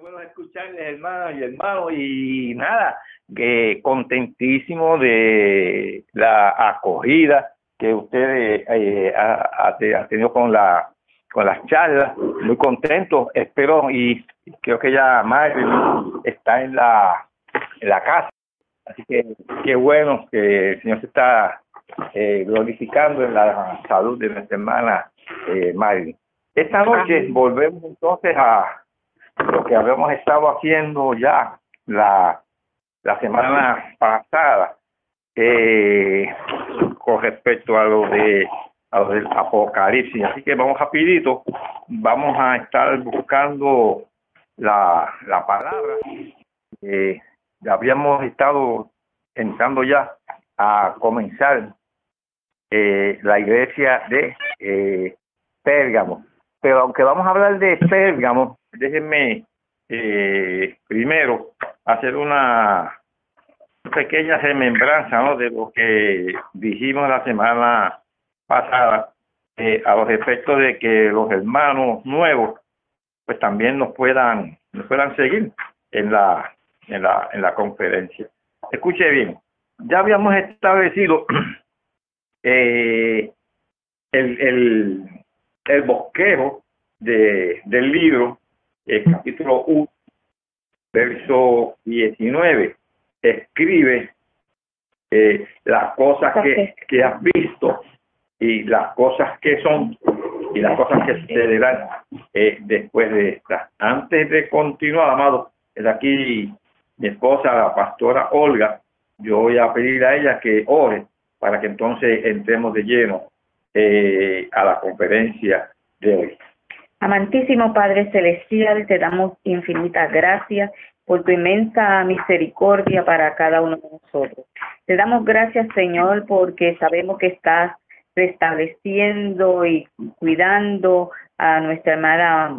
bueno escucharles, hermanos y hermanos, y nada, que contentísimo de la acogida que ustedes eh, ha, tenido con la con las charlas, muy contento, espero y creo que ya Madre está en la en la casa, así que qué bueno que el Señor se está eh, glorificando en la salud de nuestra hermana eh, Esta noche volvemos entonces a lo que habíamos estado haciendo ya la, la semana pasada eh, con respecto a lo de a lo del apocalipsis. Así que vamos rapidito vamos a estar buscando la, la palabra. Eh, habíamos estado entrando ya a comenzar eh, la iglesia de eh, Pérgamo. Pero aunque vamos a hablar de Pérgamo déjenme eh, primero hacer una pequeña remembranza de lo que dijimos la semana pasada eh, a los efectos de que los hermanos nuevos pues también nos puedan nos puedan seguir en la en la en la conferencia. Escuche bien ya habíamos establecido eh, el, el el bosquejo de, del libro, el capítulo 1, verso 19, escribe eh, las cosas que, que has visto y las cosas que son y las cosas que sucederán eh, después de esta. Antes de continuar, amado, es aquí mi esposa, la pastora Olga, yo voy a pedir a ella que ore para que entonces entremos de lleno eh, a la conferencia de hoy. Amantísimo Padre Celestial, te damos infinitas gracias por tu inmensa misericordia para cada uno de nosotros. Te damos gracias, Señor, porque sabemos que estás restableciendo y cuidando a nuestra hermana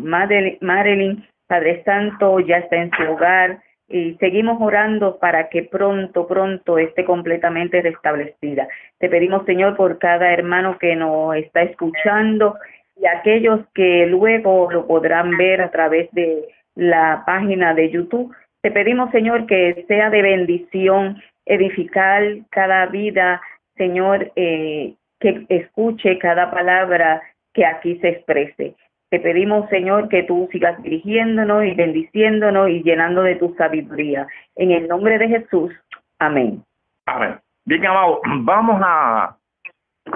Marilyn. Padre Santo ya está en su hogar y seguimos orando para que pronto, pronto esté completamente restablecida. Te pedimos, Señor, por cada hermano que nos está escuchando y aquellos que luego lo podrán ver a través de la página de YouTube. Te pedimos, Señor, que sea de bendición edificar cada vida, Señor, eh, que escuche cada palabra que aquí se exprese. Te pedimos, Señor, que tú sigas dirigiéndonos y bendiciéndonos y llenando de tu sabiduría. En el nombre de Jesús. Amén. Amén. Bien, amado, vamos a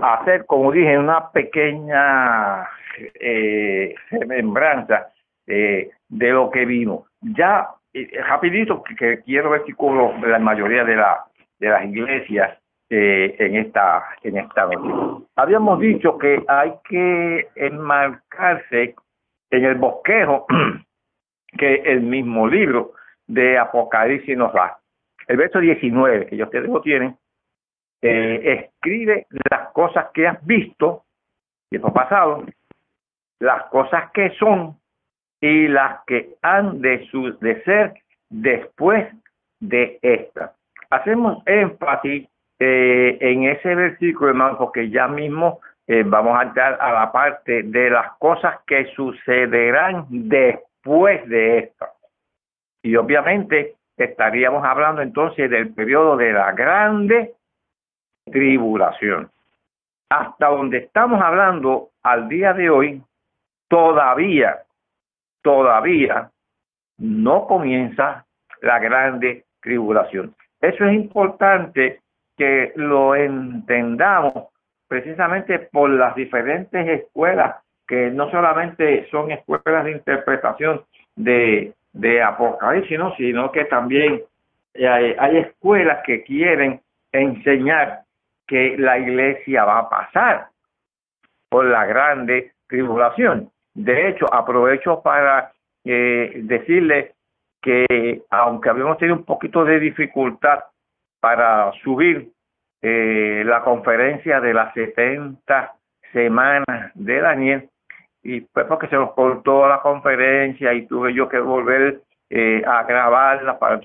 hacer, como dije, una pequeña eh, eh, de lo que vino. Ya, eh, rapidito, que, quiero ver si cubro la mayoría de, la, de las iglesias eh, en esta en esta noche. Habíamos dicho que hay que enmarcarse en el bosquejo que el mismo libro de Apocalipsis nos da. El verso 19, que ustedes lo tienen, escribe las cosas que has visto, tiempo pasado, las cosas que son y las que han de, su, de ser después de esta. Hacemos énfasis eh, en ese versículo, hermano, porque ya mismo eh, vamos a entrar a la parte de las cosas que sucederán después de esta. Y obviamente estaríamos hablando entonces del periodo de la grande tribulación. Hasta donde estamos hablando al día de hoy, todavía, todavía no comienza la grande tribulación. Eso es importante que lo entendamos precisamente por las diferentes escuelas que no solamente son escuelas de interpretación de, de Apocalipsis, sino que también hay escuelas que quieren enseñar que la iglesia va a pasar por la grande tribulación. De hecho, aprovecho para eh, decirle que aunque habíamos tenido un poquito de dificultad para subir eh, la conferencia de las 70 semanas de Daniel, y pues porque se nos cortó la conferencia y tuve yo que volver eh, a grabarla para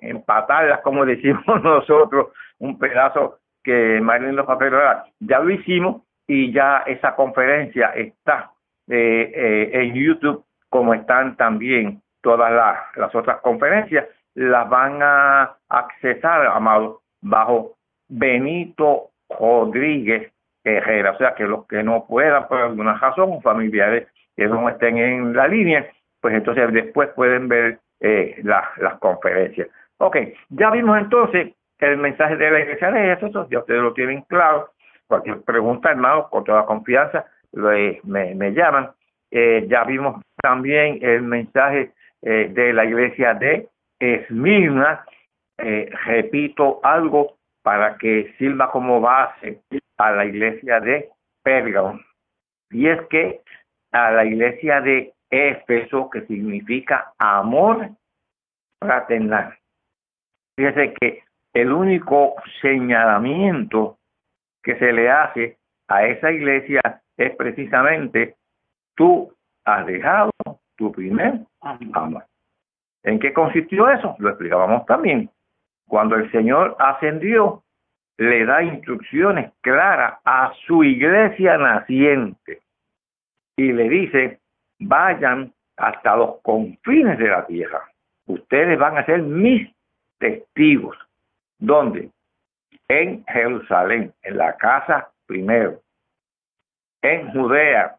empatarla, como decimos nosotros, un pedazo que Marilyn los papeles ya lo hicimos y ya esa conferencia está eh, eh, en YouTube como están también todas las, otras conferencias las van a accesar, amado, bajo Benito Rodríguez Herrera. O sea, que los que no puedan por alguna razón, familiares que no estén en la línea, pues entonces después pueden ver eh, las conferencias. Ok, ya vimos entonces el mensaje de la iglesia de Jesús, ya ustedes lo tienen claro. Cualquier pregunta, hermano, con toda confianza, me, me llaman. Eh, ya vimos también el mensaje eh, de la iglesia de Esmirna. Eh, repito algo para que sirva como base a la iglesia de Pérgamo. Y es que a la iglesia de Éfeso, que significa amor fraternal. Fíjese que el único señalamiento que se le hace a esa iglesia es precisamente tú has dejado tu primer amor. ¿En qué consistió eso? Lo explicábamos también. Cuando el Señor ascendió, le da instrucciones claras a su iglesia naciente y le dice, vayan hasta los confines de la tierra. Ustedes van a ser mis testigos. ¿Dónde? En Jerusalén, en la casa primero, en Judea,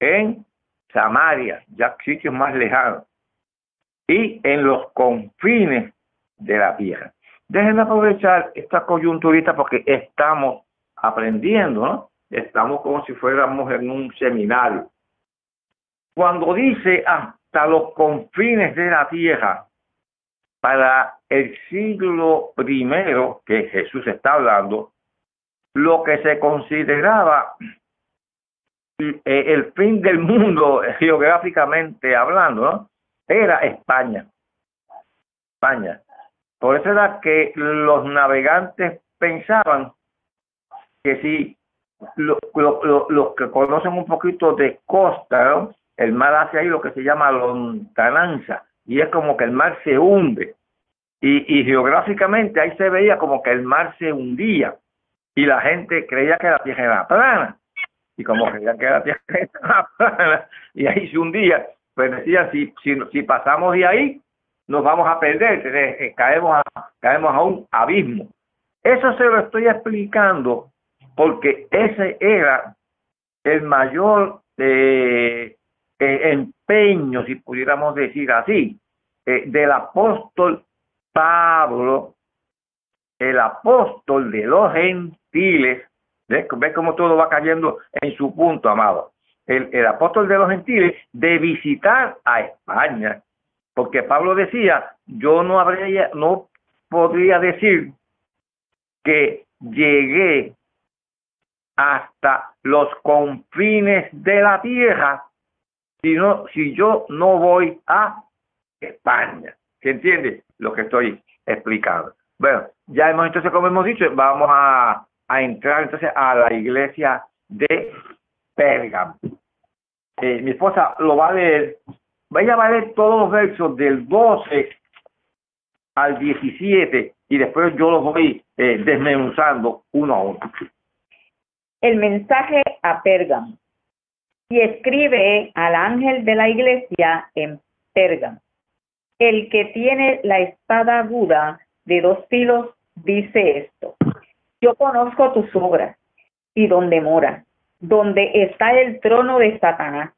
en Samaria, ya sitios más lejanos, y en los confines de la tierra. Déjenme aprovechar esta coyunturita porque estamos aprendiendo, ¿no? Estamos como si fuéramos en un seminario. Cuando dice hasta los confines de la tierra, para el siglo primero que Jesús está hablando, lo que se consideraba eh, el fin del mundo geográficamente hablando, era España. España. Por eso era que los navegantes pensaban que si los que conocen un poquito de costa, el mar hace ahí lo que se llama lontananza, y es como que el mar se hunde. Y, y geográficamente ahí se veía como que el mar se hundía y la gente creía que la tierra era plana. Y como creían que la tierra era plana y ahí se hundía, pues decían, si, si, si pasamos de ahí, nos vamos a perder, eh, caemos, a, caemos a un abismo. Eso se lo estoy explicando porque ese era el mayor eh, eh, empeño, si pudiéramos decir así, del apóstol Pablo, el apóstol de los gentiles, ¿ves, cómo todo va cayendo en su punto, amado? El, el apóstol de los gentiles de visitar a España, porque Pablo decía, yo no habría, no podría decir que llegué hasta los confines de la tierra si, no, si yo no voy a España. ¿Se entiende lo que estoy explicando? Bueno, ya hemos entonces, como hemos dicho, vamos a, entrar entonces a la iglesia de Pérgamo. Eh, mi esposa lo va a leer, vaya a leer todos los versos del 12 al 17 y después yo los voy eh, desmenuzando uno a uno. El mensaje a Pérgamo. Y escribe al ángel de la iglesia en Pérgamo el que tiene la espada aguda de dos filos dice esto. Yo conozco tus obras y donde mora, donde está el trono de Satanás,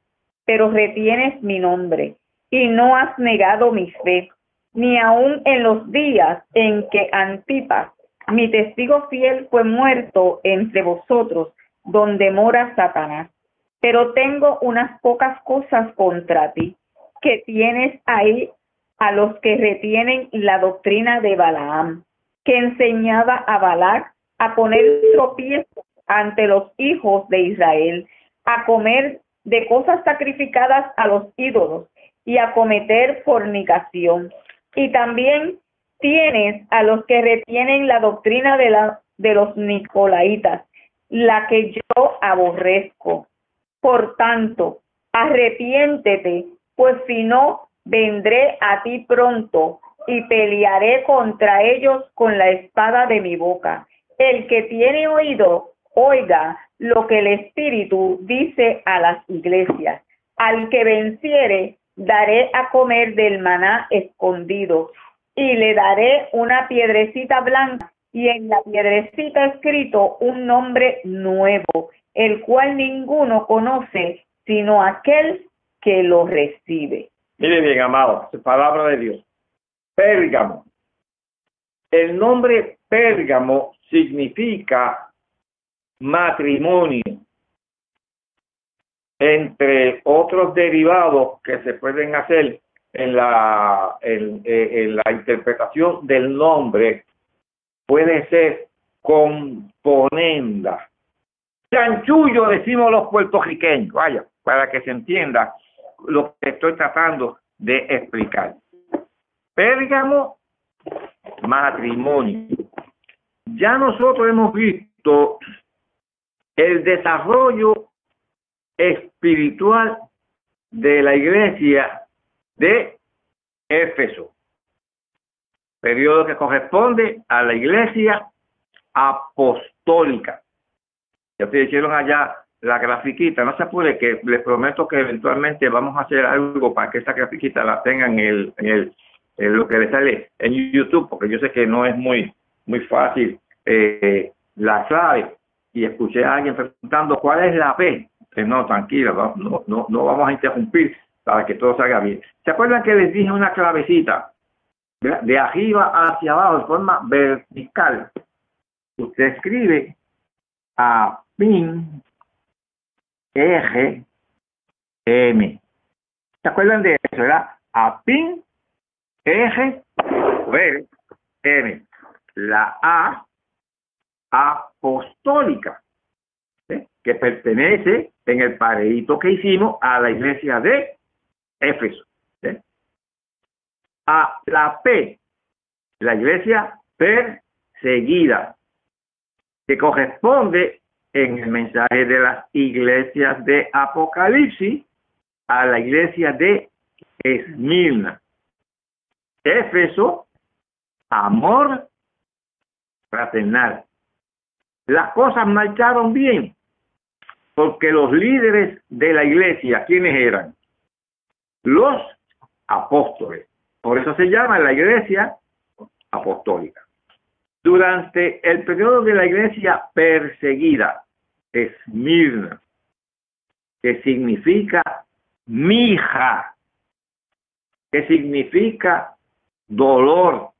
pero retienes mi nombre y no has negado mi fe, ni aun en los días en que Antipas, mi testigo fiel, fue muerto entre vosotros, donde mora Satanás. Pero tengo unas pocas cosas contra ti, que tienes ahí a los que retienen la doctrina de Balaam, que enseñaba a Balac a poner tropiezos ante los hijos de Israel, a comer de cosas sacrificadas a los ídolos y a cometer fornicación. Y también tienes a los que retienen la doctrina de, la, de los nicolaitas, la que yo aborrezco. Por tanto, arrepiéntete, pues si no, vendré a ti pronto y pelearé contra ellos con la espada de mi boca. El que tiene oído, oiga lo que el Espíritu dice a las iglesias. Al que venciere, daré a comer del maná escondido y le daré una piedrecita blanca y en la piedrecita escrito un nombre nuevo, el cual ninguno conoce sino aquel que lo recibe. Mire bien, amado, palabra de Dios. Pérgamo. El nombre Pérgamo significa matrimonio, entre otros derivados que se pueden hacer en la, en, en la interpretación del nombre, puede ser componenda. Chanchullo decimos los puertorriqueños, vaya, para que se entienda lo que estoy tratando de explicar. Pérgamo, matrimonio. Ya nosotros hemos visto el desarrollo espiritual de la iglesia de Éfeso, periodo que corresponde a la iglesia apostólica. Ya te dijeron allá la grafiquita, no se apure que les prometo que eventualmente vamos a hacer algo para que esa grafiquita la tengan en el, en el lo que le sale en YouTube, porque yo sé que no es muy muy fácil eh, la clave. Y escuché a alguien preguntando cuál es la P. Que no, tranquila, no, no, no vamos a interrumpir para que todo salga bien. ¿Se acuerdan que les dije una clavecita? De arriba hacia abajo, de forma vertical. Usted escribe a pin R, M. ¿Se acuerdan de eso? Era a pin, R, V, M. La A apostólica, que pertenece en el pareíto que hicimos a la iglesia de Éfeso. A la P, la iglesia perseguida, que corresponde en el mensaje de las iglesias de Apocalipsis a la iglesia de Esmirna. Éfeso, amor fraternal. Las cosas marcharon bien, porque los líderes de la iglesia, ¿quiénes eran? Los apóstoles. Por eso se llama la iglesia apostólica. Durante el periodo de la iglesia perseguida, Esmirna, que significa mija, que significa dolor,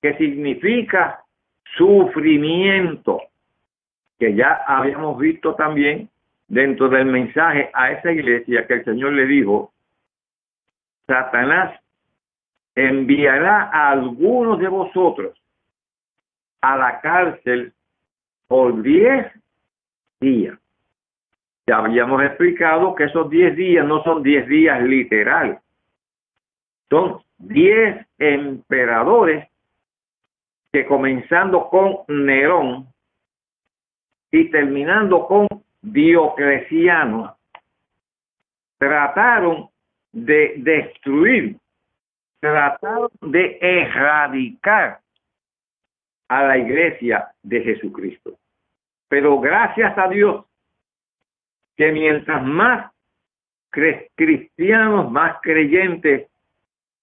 que significa sufrimiento, que ya habíamos visto también dentro del mensaje a esa iglesia que el Señor le dijo, Satanás enviará a algunos de vosotros a la cárcel por diez días. Ya habíamos explicado que esos diez días no son diez días literal, son diez emperadores que comenzando con Nerón y terminando con Diocleciano, trataron de destruir, trataron de erradicar a la iglesia de Jesucristo. Pero gracias a Dios que mientras más cristianos, más creyentes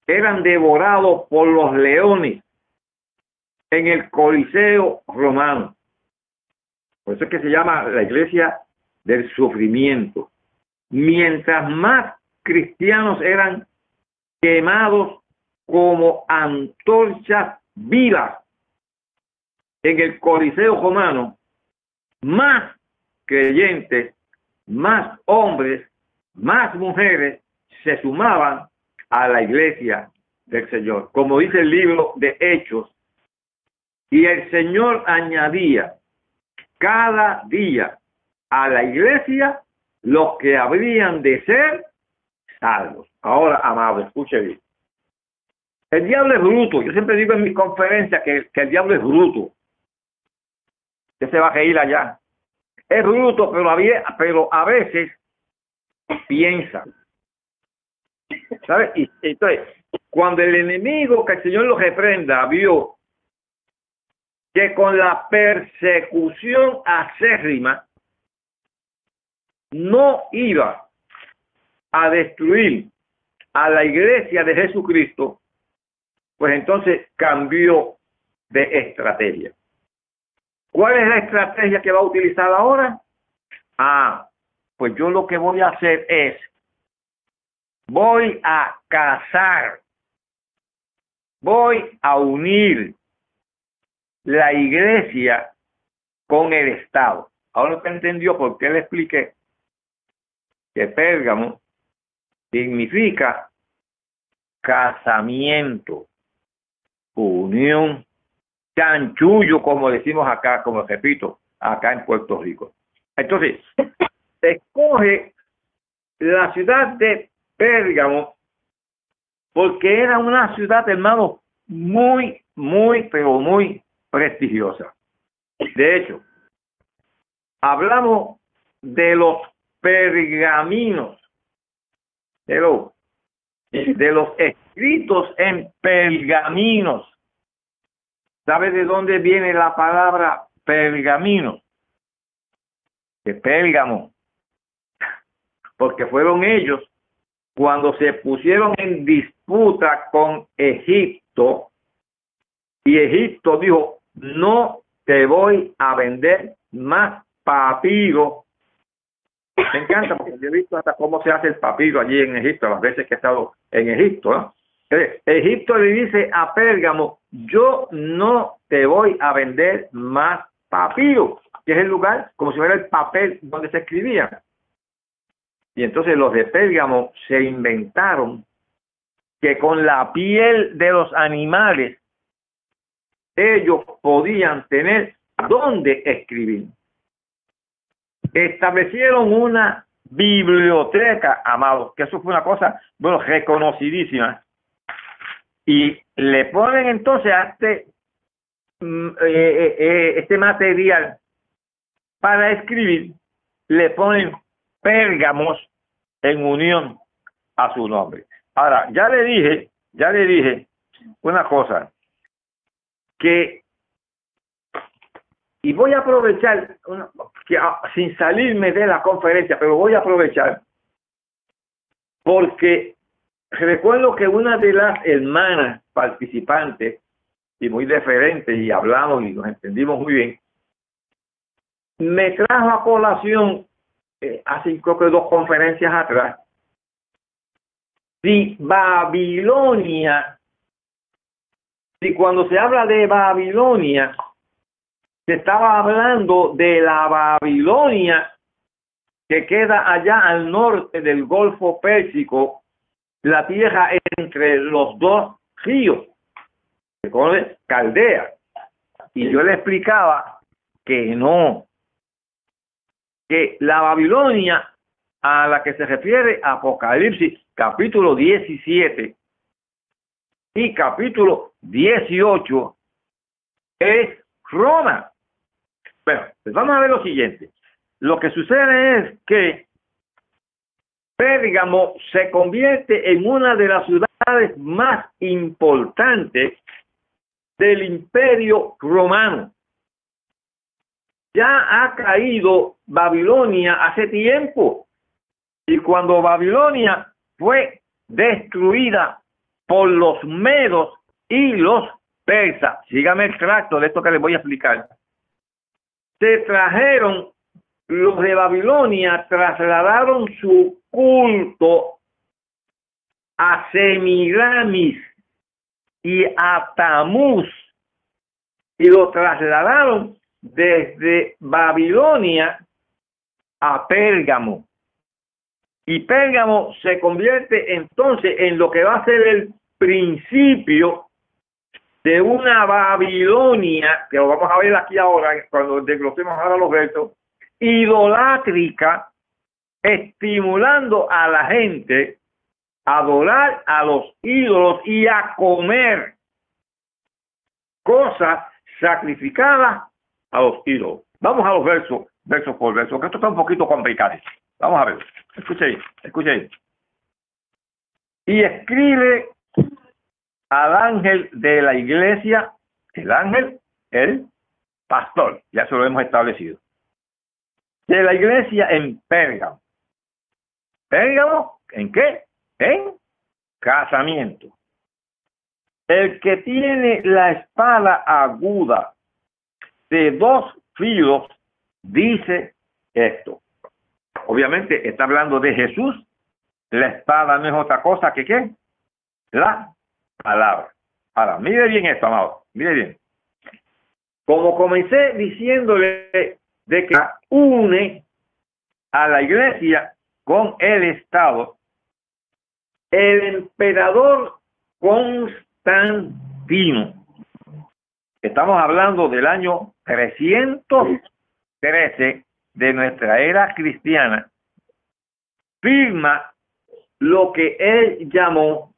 eran devorados por los leones en el Coliseo romano. Por eso es que se llama la iglesia del sufrimiento. Mientras más cristianos eran quemados como antorchas vivas en el Coliseo romano, más creyentes, más hombres, más mujeres se sumaban a la iglesia del Señor. Como dice el libro de Hechos, y el Señor añadía cada día a la iglesia los que habrían de ser salvos. Ahora, amado, escuche bien. El diablo es bruto. Yo siempre digo en mis conferencias que, el diablo es bruto. Que se va a reír allá. Es bruto, pero, había, pero a veces piensa. ¿Sabes? Y entonces, cuando el enemigo, que el Señor lo reprenda, vio que con la persecución acérrima no iba a destruir a la iglesia de Jesucristo, pues entonces cambió de estrategia. ¿Cuál es la estrategia que va a utilizar ahora? Ah, pues yo lo que voy a hacer es, voy a casar, voy a unir la iglesia con el Estado. Ahora usted entendió por qué le expliqué que Pérgamo significa casamiento, unión, chanchullo, como decimos acá, como repito, acá en Puerto Rico. Entonces, escoge la ciudad de Pérgamo porque era una ciudad, hermano, muy, muy, pero muy prestigiosa. De hecho, hablamos de los pergaminos, de los, de los escritos en pergaminos. ¿Sabe de dónde viene la palabra pergamino? De Pérgamo. Porque fueron ellos cuando se pusieron en disputa con Egipto y Egipto dijo, no te voy a vender más papiro. Me encanta porque yo he visto hasta cómo se hace el papiro allí en Egipto, las veces que he estado en Egipto. Egipto le dice a Pérgamo, yo no te voy a vender más papiro, que es el lugar como si fuera el papel donde se escribía. Y entonces los de Pérgamo se inventaron que con la piel de los animales ellos podían tener dónde escribir. Establecieron una biblioteca, amados, que eso fue una cosa, bueno, reconocidísima. Y le ponen entonces a este, mm, eh, eh, eh, este material para escribir, le ponen pérgamos en unión a su nombre. Ahora, ya le dije, ya le dije una cosa, que, y voy a aprovechar, que, ah, sin salirme de la conferencia, pero voy a aprovechar, porque recuerdo que una de las hermanas participantes, y muy diferente, y hablamos y nos entendimos muy bien, me trajo a colación eh, hace creo que dos conferencias atrás, si Babilonia si cuando se habla de Babilonia, se estaba hablando de la Babilonia que queda allá al norte del Golfo Pérsico, la tierra entre los dos ríos, conoce Caldea. Y yo le explicaba que no, que la Babilonia a la que se refiere Apocalipsis capítulo 17 y capítulo 18 es Roma. Bueno, pues vamos a ver lo siguiente. Lo que sucede es que Pérgamo se convierte en una de las ciudades más importantes del imperio romano. Ya ha caído Babilonia hace tiempo y cuando Babilonia fue destruida por los medos y los persas. Sígame el tracto de esto que les voy a explicar. Se trajeron los de Babilonia, trasladaron su culto a Semiramis y a Tamuz y lo trasladaron desde Babilonia a Pérgamo. Y Pérgamo se convierte entonces en lo que va a ser el principio de una Babilonia, que lo vamos a ver aquí ahora, cuando desglosemos ahora los versos, idolátrica, estimulando a la gente a adorar a los ídolos y a comer cosas sacrificadas a los ídolos. Vamos a los versos, versos por verso, que esto está un poquito complicado. Vamos a ver, escuche escuche Y escribe al ángel de la iglesia, el ángel, el pastor, ya eso lo hemos establecido, de la iglesia en Pérgamo. ¿Pérgamo? ¿En qué? En casamiento. El que tiene la espada aguda de dos filos dice esto. Obviamente está hablando de Jesús. La espada no es otra cosa que qué? La palabra. Ahora, mire bien esto, amado. Mire bien. Como comencé diciéndole de que une a la iglesia con el Estado, el emperador Constantino, estamos hablando del año 313 de nuestra era cristiana, firma lo que él llamó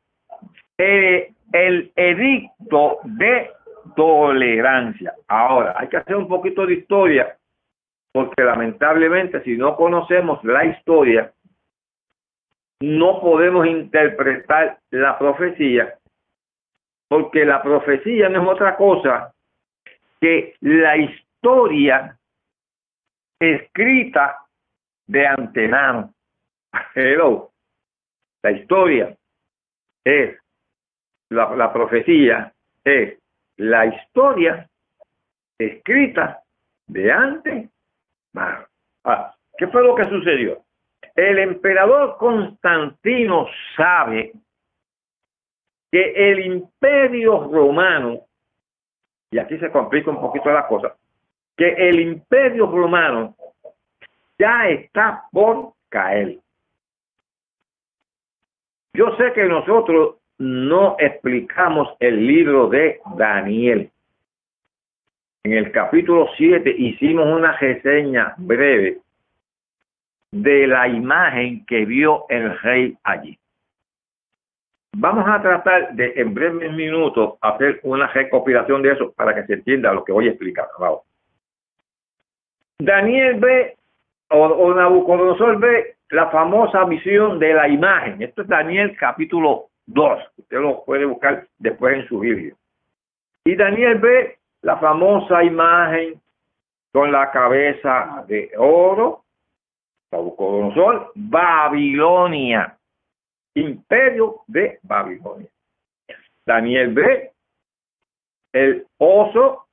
el, el edicto de tolerancia. Ahora, hay que hacer un poquito de historia, porque lamentablemente si no conocemos la historia, no podemos interpretar la profecía, porque la profecía no es otra cosa que la historia escrita de antemano. Hello. La historia es, la, la profecía es la historia escrita de antes. Ah, ¿Qué fue lo que sucedió? El emperador Constantino sabe que el imperio romano, y aquí se complica un poquito la cosa, que el imperio romano ya está por caer. Yo sé que nosotros no explicamos el libro de Daniel. En el capítulo 7 hicimos una reseña breve de la imagen que vio el rey allí. Vamos a tratar de en breves minutos hacer una recopilación de eso para que se entienda lo que voy a explicar. Daniel ve o, o Nabucodonosor ve la famosa visión de la imagen. Esto es Daniel capítulo 2. Usted lo puede buscar después en su Biblia. Y Daniel ve la famosa imagen con la cabeza de oro, Nabucodonosor, Babilonia, imperio de Babilonia. Daniel ve el oso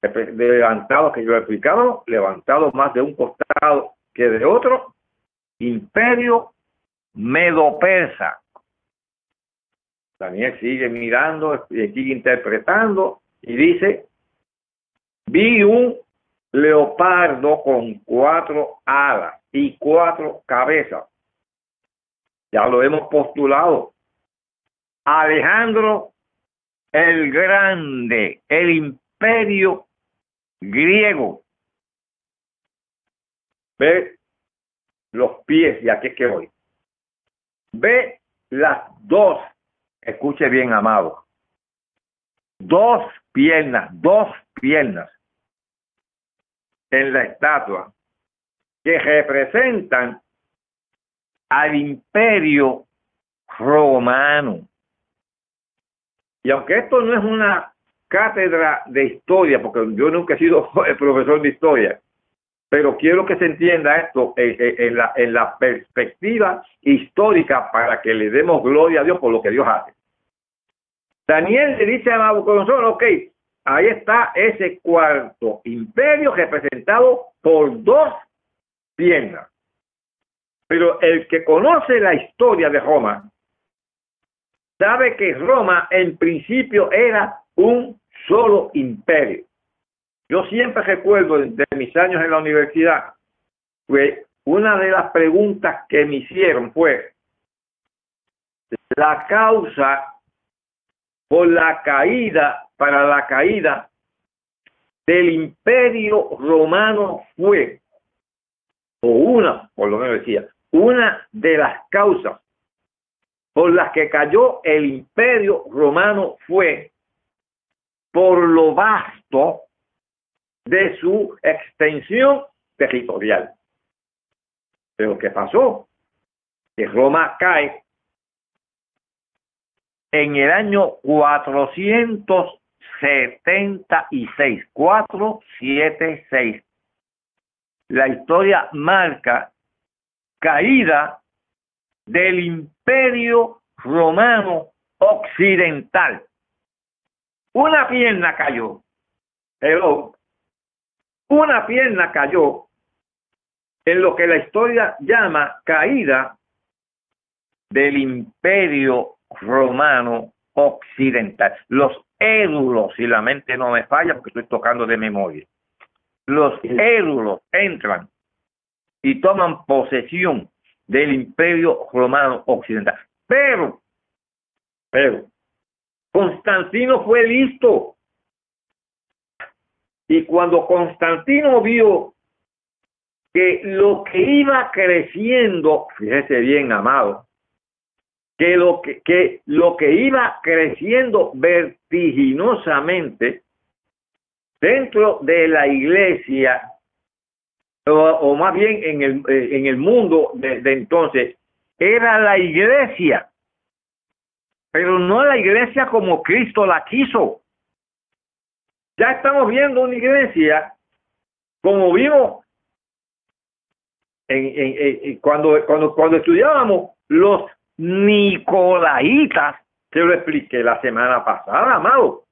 levantado que yo he explicado, levantado más de un costado que de otro, imperio medo-persa. Daniel sigue mirando, sigue interpretando y dice, vi un leopardo con cuatro alas y cuatro cabezas. Ya lo hemos postulado. Alejandro el Grande, el imperio griego. Ve los pies, y aquí es que voy. Ve las dos Escuche bien, amado. Dos piernas, dos piernas en la estatua que representan al imperio romano. Y aunque esto no es una cátedra de historia, porque yo nunca he sido profesor de historia, pero quiero que se entienda esto en, la, en la perspectiva histórica para que le demos gloria a Dios por lo que Dios hace. Daniel le dice a Nabucodonosor, ok, ahí está ese cuarto imperio representado por dos piernas. Pero el que conoce la historia de Roma sabe que Roma en principio era un solo imperio. Yo siempre recuerdo de mis años en la universidad, fue una de las preguntas que me hicieron fue la causa por la caída, para la caída del imperio romano fue, o una, por lo menos decía, una de las causas por las que cayó el imperio romano fue por lo vasto de su extensión territorial. Pero ¿qué pasó? Que Roma cae en el año 476, 476. La historia marca caída del imperio romano occidental. Una pierna cayó. Hello. Una pierna cayó en lo que la historia llama caída del imperio romano occidental. Los édulos, si la mente no me falla, porque estoy tocando de memoria, los édulos entran y toman posesión del imperio romano occidental. Pero, pero, Constantino fue listo. Y cuando Constantino vio que lo que iba creciendo, fíjese bien, amado, que lo que, que lo que iba creciendo vertiginosamente dentro de la iglesia o, más bien en el, eh, en el mundo de, entonces era la iglesia. Pero no la iglesia como Cristo la quiso. Ya estamos viendo una iglesia como vimos en, en, cuando, cuando, cuando estudiábamos los Nicolaitas, te lo expliqué la semana pasada, amado.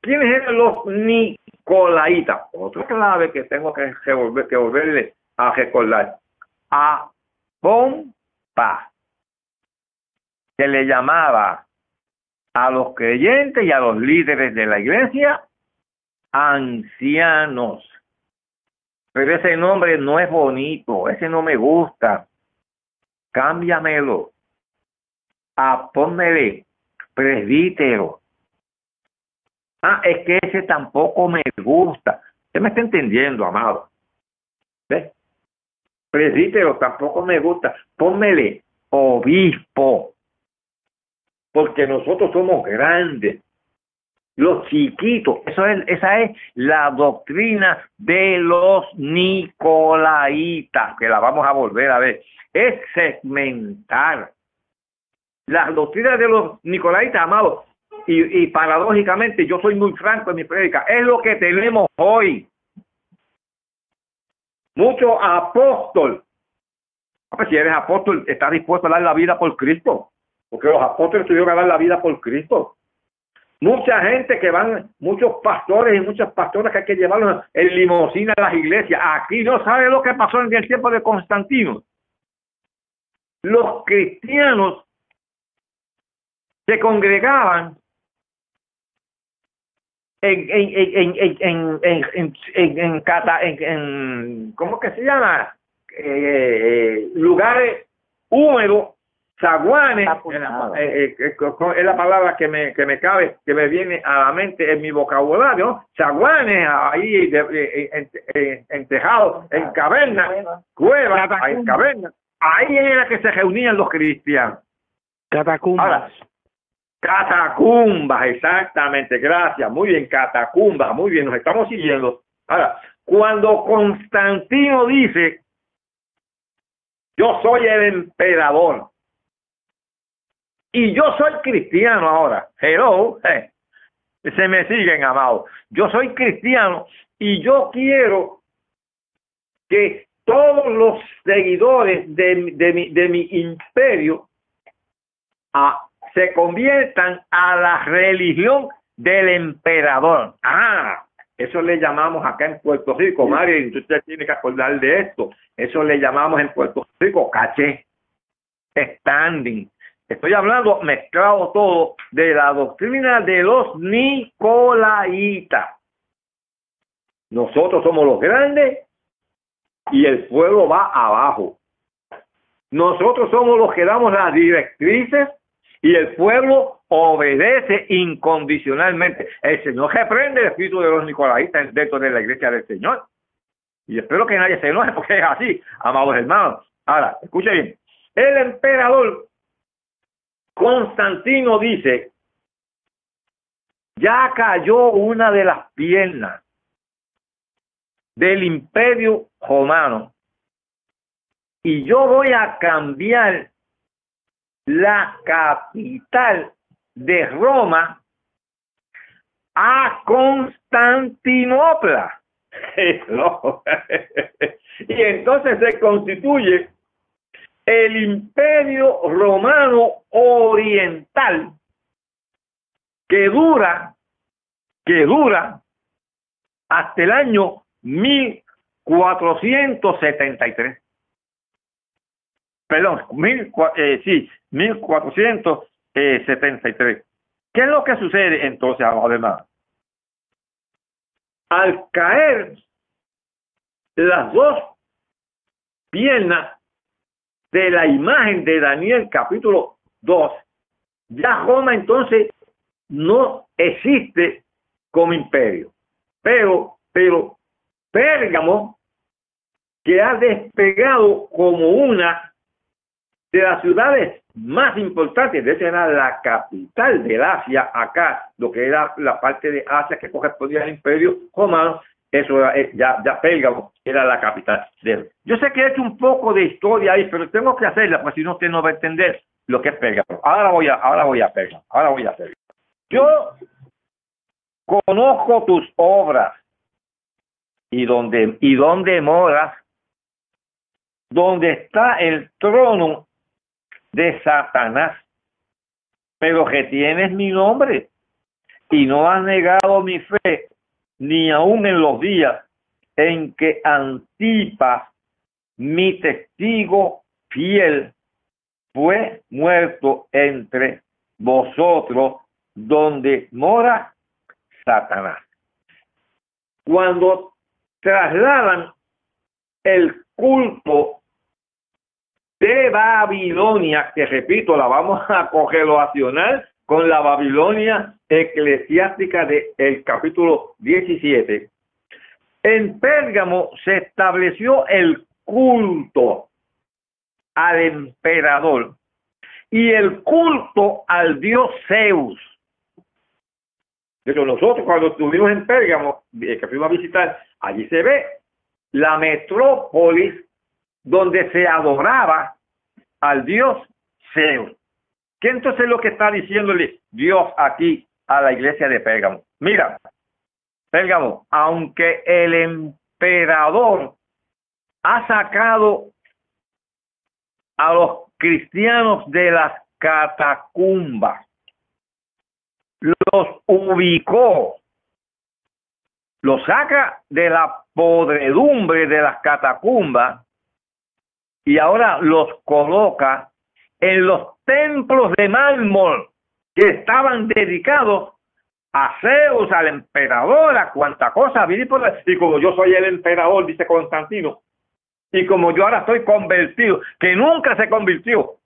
¿Quiénes eran los Nicolaitas? Otra clave que tengo que, volver, que volverle a recordar. A Pompa, que le llamaba a los creyentes y a los líderes de la iglesia ancianos. Pero ese nombre no es bonito, ese no me gusta. Cámbiamelo a pónmele presbítero. Ah, es que ese tampoco me gusta. Usted me está entendiendo, amado. ¿Ves? Presbítero tampoco me gusta. Pónmele obispo. Porque nosotros somos grandes. Los chiquitos, eso es, esa es la doctrina de los Nicolaitas, que la vamos a volver a ver. Es segmentar las doctrinas de los nicolaitas, amados, y, y, paradójicamente yo soy muy franco en mi prédica, es lo que tenemos hoy. Muchos apóstol. Pues si eres apóstol, estás dispuesto a dar la vida por Cristo, porque los apóstoles tuvieron que dar la vida por Cristo. Mucha gente que van, muchos pastores y muchas pastoras que hay que llevarlos en limosina a las iglesias. Aquí no sabe lo que pasó en el tiempo de Constantino. Los cristianos se congregaban en en en en en en en, en, cata, en, cómo que se llama eh, lugares húmedos zaguanes eh, eh, es la palabra que me que me cabe que me viene a la mente en mi vocabulario zaguanes ahí en, en, tejado en cavernas cuevas en cavernas ahí era que se reunían los cristianos catacumbas Catacumbas, exactamente, gracias, muy bien, catacumbas, muy bien, nos estamos siguiendo. Ahora, cuando Constantino dice, yo soy el emperador, y yo soy cristiano ahora, hello, eh, se me siguen, amados, yo soy cristiano y yo quiero que todos los seguidores de, mi, de mi imperio a se conviertan a la religión del emperador. Ah, eso le llamamos acá en Puerto Rico, Mario, y usted tiene que acordar de esto. Eso le llamamos en Puerto Rico caché, standing. Estoy hablando mezclado todo de la doctrina de los Nicolaitas. Nosotros somos los grandes y el pueblo va abajo. Nosotros somos los que damos las directrices y el pueblo obedece incondicionalmente. El Señor reprende el espíritu de los nicolaitas dentro de la iglesia del Señor. Y espero que nadie se enoje porque es así, amados hermanos. Ahora, escuche bien. El emperador Constantino dice, ya cayó una de las piernas del imperio romano y yo voy a cambiar la capital de Roma a Constantinopla. y entonces se constituye el imperio romano oriental que dura, que dura hasta el año 1473. Perdón, mil, eh, sí, 1473. ¿Qué es lo que sucede entonces, además? Al caer las dos piernas de la imagen de Daniel capítulo 2, ya Roma entonces no existe como imperio. Pero, pero Pérgamo, que ha despegado como una de las ciudades más importantes, de hecho era la capital del Asia, acá, lo que era la parte de Asia que correspondía al imperio romano, eso era, eh, ya, ya Pérgamo era la capital de. Yo sé que he hecho un poco de historia ahí, pero tengo que hacerla, porque si no usted no va a entender lo que es Pérgamo. Ahora voy a, ahora voy a Pérgamo, ahora voy a hacerlo. Yo conozco tus obras y donde, y donde moras, donde está el trono de Satanás, pero que tienes mi nombre y no has negado mi fe, ni aun en los días en que Antipas, mi testigo fiel, fue muerto entre vosotros, donde mora Satanás. Cuando trasladan el culto de Babilonia, que repito, la vamos a correlacionar con la Babilonia eclesiástica del capítulo 17. En Pérgamo se estableció el culto al emperador y el culto al dios Zeus. De hecho, nosotros cuando estuvimos en Pérgamo, eh, que fuimos a visitar, allí se ve la metrópolis donde se adoraba al dios Zeus. ¿Qué entonces es lo que está diciéndole Dios aquí a la iglesia de Pérgamo? Mira, Pérgamo, aunque el emperador ha sacado a los cristianos de las catacumbas, los ubicó, los saca de la podredumbre de las catacumbas y ahora los coloca en los templos de mármol que estaban dedicados a Zeus, al emperador, a cuanta cosa. Y como yo soy el emperador, dice Constantino, y como yo ahora estoy convertido, que nunca se convirtió,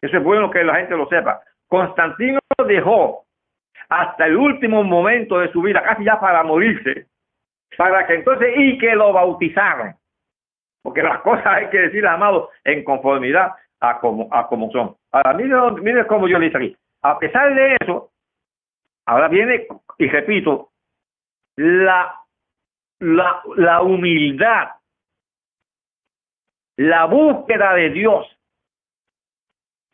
eso es bueno que la gente lo sepa. Constantino dejó hasta el último momento de su vida, casi ya para morirse, para que entonces, y que lo bautizaron. Porque las cosas hay que decir, amado, en conformidad a como, a como son. Ahora, miren, miren cómo yo le dice aquí. A pesar de eso, ahora viene, y repito, la, la, la humildad, la búsqueda de Dios,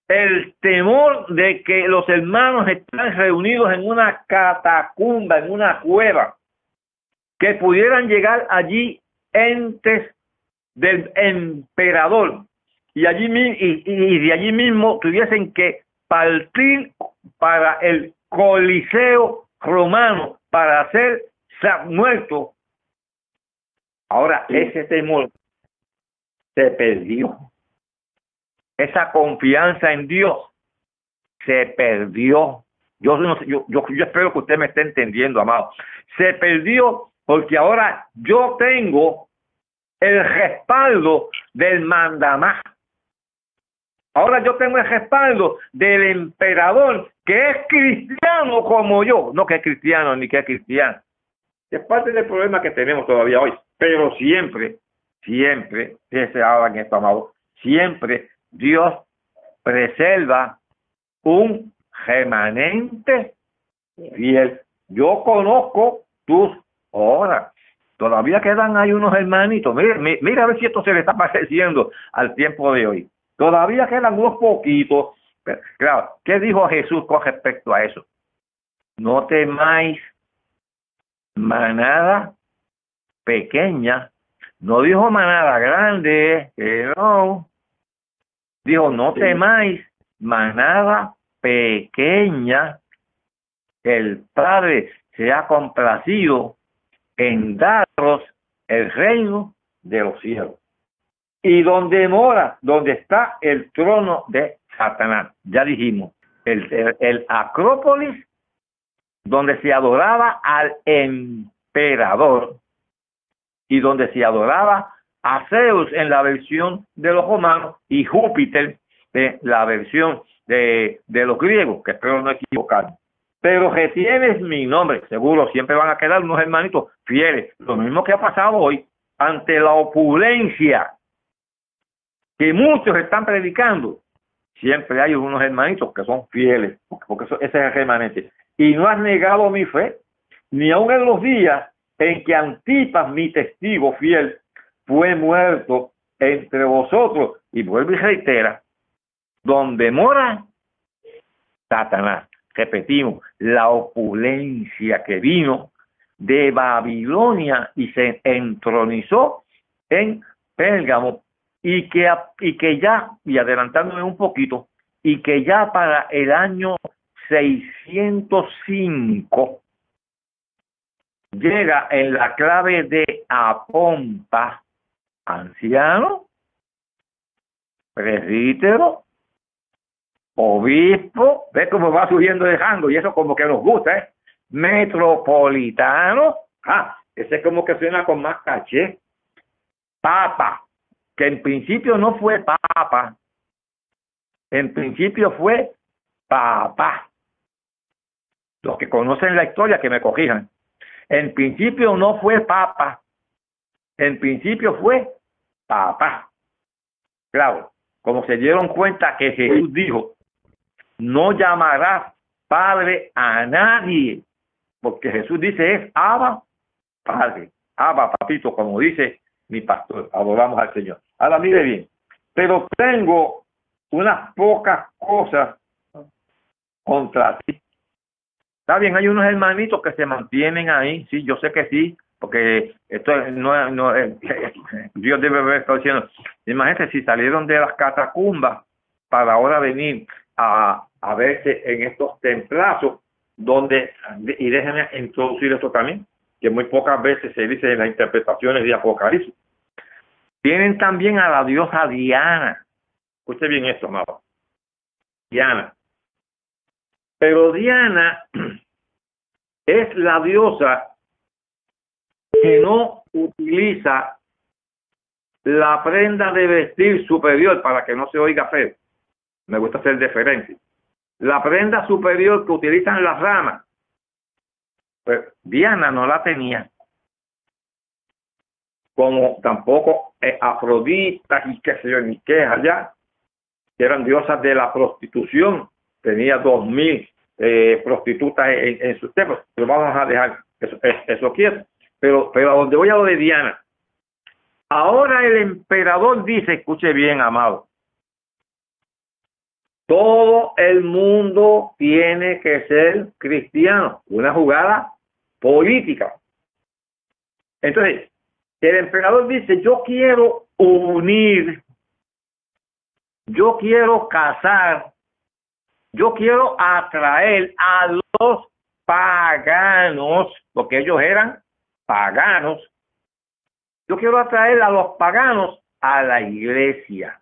el temor de que los hermanos están reunidos en una catacumba, en una cueva, que pudieran llegar allí entes del emperador y allí y, y de allí mismo tuviesen que partir para el coliseo romano para ser muerto. Ahora ese temor se perdió. Esa confianza en Dios se perdió. Yo, yo, yo, yo espero que usted me esté entendiendo, amado. Se perdió porque ahora yo tengo el respaldo del mandamás. Ahora yo tengo el respaldo del emperador que es cristiano como yo, no que es cristiano ni que es cristiano. Es parte del problema que tenemos todavía hoy, pero siempre, siempre, se habla en esto, amado, siempre Dios preserva un remanente fiel. Yo conozco tus obras. Todavía quedan ahí unos hermanitos. Mira, mira a ver si esto se le está pareciendo al tiempo de hoy. Todavía quedan unos poquitos. claro, ¿qué dijo Jesús con respecto a eso? No temáis manada pequeña. No dijo manada grande, que no. Dijo, no temáis manada pequeña, el Padre se ha complacido en daros el reino de los cielos. Y donde mora, donde está el trono de Satanás. Ya dijimos, el, Acrópolis, donde se adoraba al emperador y donde se adoraba a Zeus en la versión de los romanos y Júpiter en la versión de, de los griegos, que espero no equivocarme. Pero retienes mi nombre, seguro siempre van a quedar unos hermanitos fieles. Lo mismo que ha pasado hoy ante la opulencia que muchos están predicando. Siempre hay unos hermanitos que son fieles, porque eso, ese es el remanente. Y no has negado mi fe, ni aun en los días en que Antipas, mi testigo fiel, fue muerto entre vosotros. Y vuelve y reitera, donde mora Satanás. Repetimos, la opulencia que vino de Babilonia y se entronizó en Pérgamo y que, y que ya, y adelantándome un poquito, y que ya para el año 605 llega en la clave de Apompa, anciano, presbítero, obispo, ve cómo va subiendo de rango y eso como que nos gusta, ¿eh? Metropolitano, ah, ese como que suena con más caché. Papa, que en principio no fue papa, en principio fue papá. Los que conocen la historia que me corrijan. En principio no fue papa, en principio fue papá. Claro, como se dieron cuenta que Jesús dijo, no llamarás padre a nadie, porque Jesús dice es Abba, padre, Abba, papito, como dice mi pastor, adoramos al Señor. Ahora mire bien, pero tengo unas pocas cosas contra ti. Está bien, hay unos hermanitos que se mantienen ahí, sí, yo sé que sí, porque esto no, no Dios debe haber estado diciendo, imagínate si salieron de las catacumbas para ahora venir a, a verse en estos templazos donde, y déjenme introducir esto también, que muy pocas veces se dice en las interpretaciones de Apocalipsis. Tienen también a la diosa Diana. Escuche bien esto, amado. Diana. Pero Diana es la diosa que no utiliza la prenda de vestir superior para que no se oiga feo me gusta hacer diferencia. La prenda superior que utilizan las ramas, pues Diana no la tenía. Como tampoco Afrodita y qué sé yo, ni qué allá, que eran diosas de la prostitución. Tenía dos mil eh, prostitutas en, sus templos. Pero vamos a dejar eso, eso quieto. Pero, pero a donde voy a lo de Diana. Ahora el emperador dice, escuche bien, amado, todo el mundo tiene que ser cristiano, una jugada política. Entonces, el emperador dice, yo quiero unir, yo quiero casar, yo quiero atraer a los paganos, porque ellos eran paganos, yo quiero atraer a los paganos a la iglesia.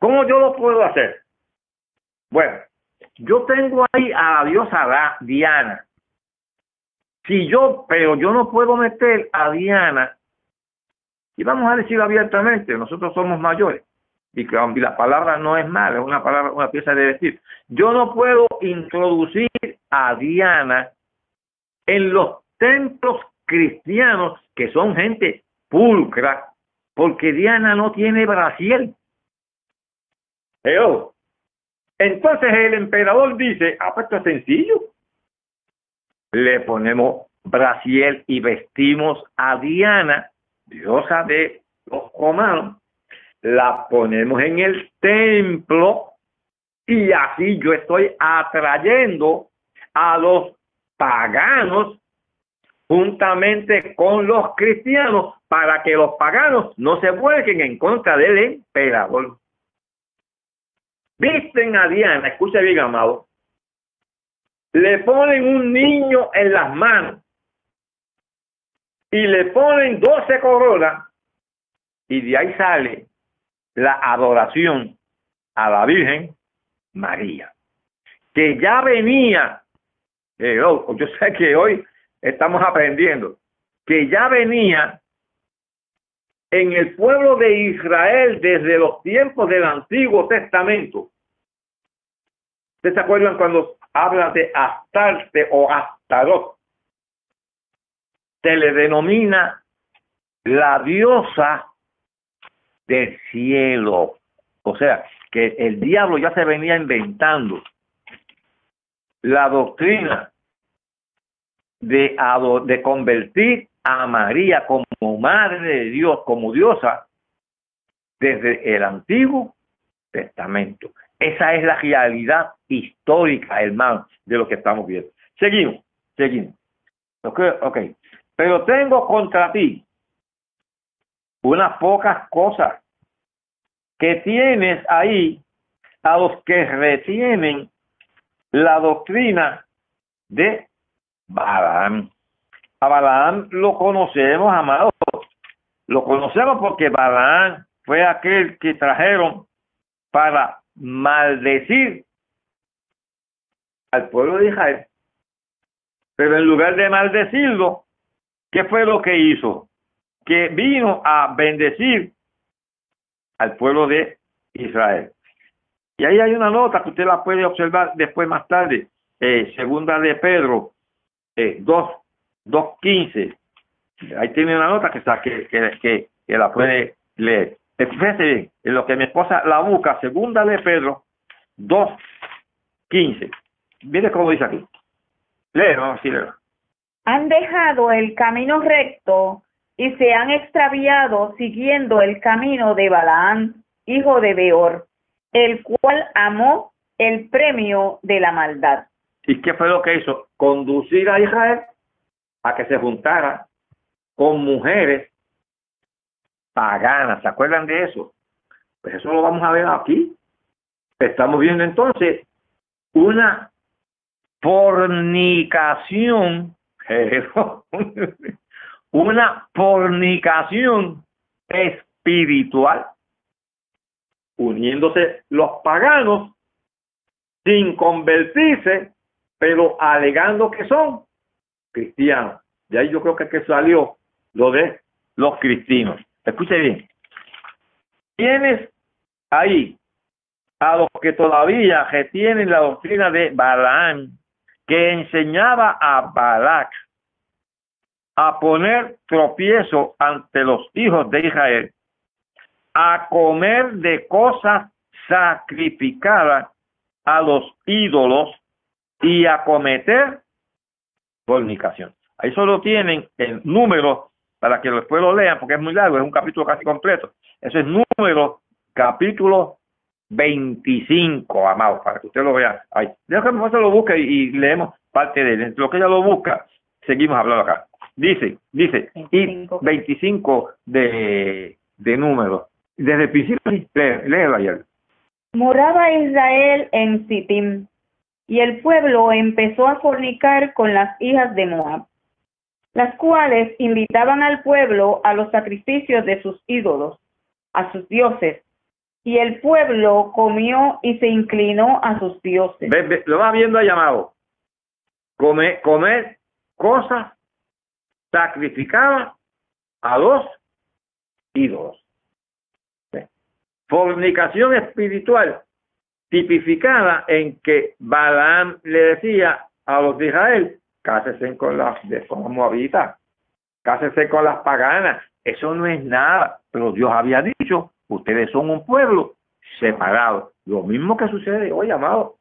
¿Cómo yo lo puedo hacer? Bueno, yo tengo ahí a la diosa Diana. Si yo, pero yo no puedo meter a Diana, y vamos a decirlo abiertamente, nosotros somos mayores, y la palabra no es mala, es una palabra, una pieza de decir. Yo no puedo introducir a Diana en los templos cristianos que son gente pulcra, porque Diana no tiene Entonces el emperador dice, ah, pues esto es sencillo. Le ponemos brasiel y vestimos a Diana, diosa de los romanos, la ponemos en el templo y así yo estoy atrayendo a los paganos juntamente con los cristianos para que los paganos no se vuelquen en contra del emperador. Visten a Diana, escucha bien, amado, le ponen un niño en las manos y le ponen doce coronas y de ahí sale la adoración a la Virgen María, que ya venía, yo sé que hoy estamos aprendiendo, que ya venía en el pueblo de Israel desde los tiempos del Antiguo Testamento. ¿Ustedes se acuerdan cuando habla de Astarte o Astarot? Se le denomina la diosa del cielo. O sea, que el diablo ya se venía inventando la doctrina de, de convertir a María como madre de Dios, como diosa, desde el Antiguo Testamento. Esa es la realidad histórica, hermano, de lo que estamos viendo. Seguimos, seguimos. Ok, ok. Pero tengo contra ti unas pocas cosas que tienes ahí a los que retienen la doctrina de Balaam. A Balaam lo conocemos, amados. Lo conocemos porque Balaam fue aquel que trajeron para maldecir al pueblo de Israel. Pero en lugar de maldecirlo, ¿qué fue lo que hizo? Que vino a bendecir al pueblo de Israel. Y ahí hay una nota que usted la puede observar después más tarde, eh, segunda de Pedro eh, 2, 2.15. Ahí tiene una nota que, está, que, que, que, la puede leer. Fíjese bien, en lo que mi esposa la busca, segunda de Pedro 2.15. Mire cómo dice aquí. Vamos a leer. Han dejado el camino recto y se han extraviado siguiendo el camino de Balaán, hijo de Beor, el cual amó el premio de la maldad. ¿Y qué fue lo que hizo? Conducir a Israel a que se juntara con mujeres paganas. ¿Se acuerdan de eso? Pues eso lo vamos a ver aquí. Estamos viendo entonces una fornicación una fornicación espiritual, uniéndose los paganos sin convertirse, pero alegando que son cristianos. De ahí yo creo que, que salió lo de los cristianos. Escuche bien. Tienes ahí a los que todavía retienen la doctrina de Balaam, que enseñaba a Balac a poner tropiezo ante los hijos de Israel, a comer de cosas sacrificadas a los ídolos y a cometer fornicación. Ahí solo tienen el número para que después lo lean, porque es muy largo, es un capítulo casi completo. Ese es número capítulo 25, amados, para que usted lo vea ahí. Déjame que lo busque y, leemos parte de él. Lo que ella lo busca, seguimos hablando acá. Dice, dice, 25. y 25 de, de números. Desde el principio, léelo ayer. Moraba Israel en Sittim, y el pueblo empezó a fornicar con las hijas de Moab, las cuales invitaban al pueblo a los sacrificios de sus ídolos, a sus dioses, y el pueblo comió y se inclinó a sus dioses. lo va viendo llamado. Comer, comer cosas sacrificaba a los ídolos. Fornicación espiritual tipificada en que Balaam le decía a los de Israel, cásense con las de moabitas, cásense con las paganas, eso no es nada, pero Dios había dicho, ustedes son un pueblo separado, lo mismo que sucede hoy, amado.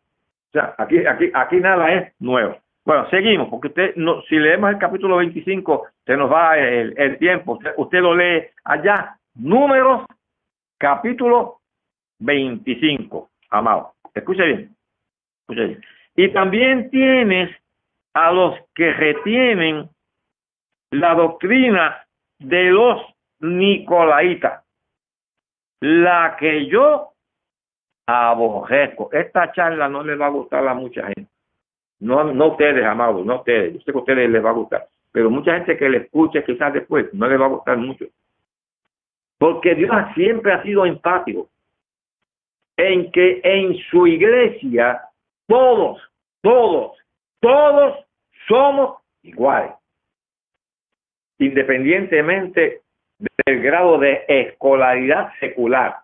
O sea, aquí, aquí, aquí nada es nuevo. Bueno, seguimos, porque usted, no, si leemos el capítulo 25, se nos va el, tiempo. Usted, lo lee allá. Números, capítulo 25, amado. Escuche bien. Y también tienes a los que retienen la doctrina de los Nicolaitas, la que yo aborrezco. Esta charla no le va a gustar a mucha gente. No, no ustedes, amados, no ustedes. Yo sé que ustedes les va a gustar. Pero mucha gente que le escuche quizás después no le va a gustar mucho. Porque Dios siempre ha sido empático en que en su iglesia todos, todos, todos somos iguales, independientemente del grado de escolaridad secular,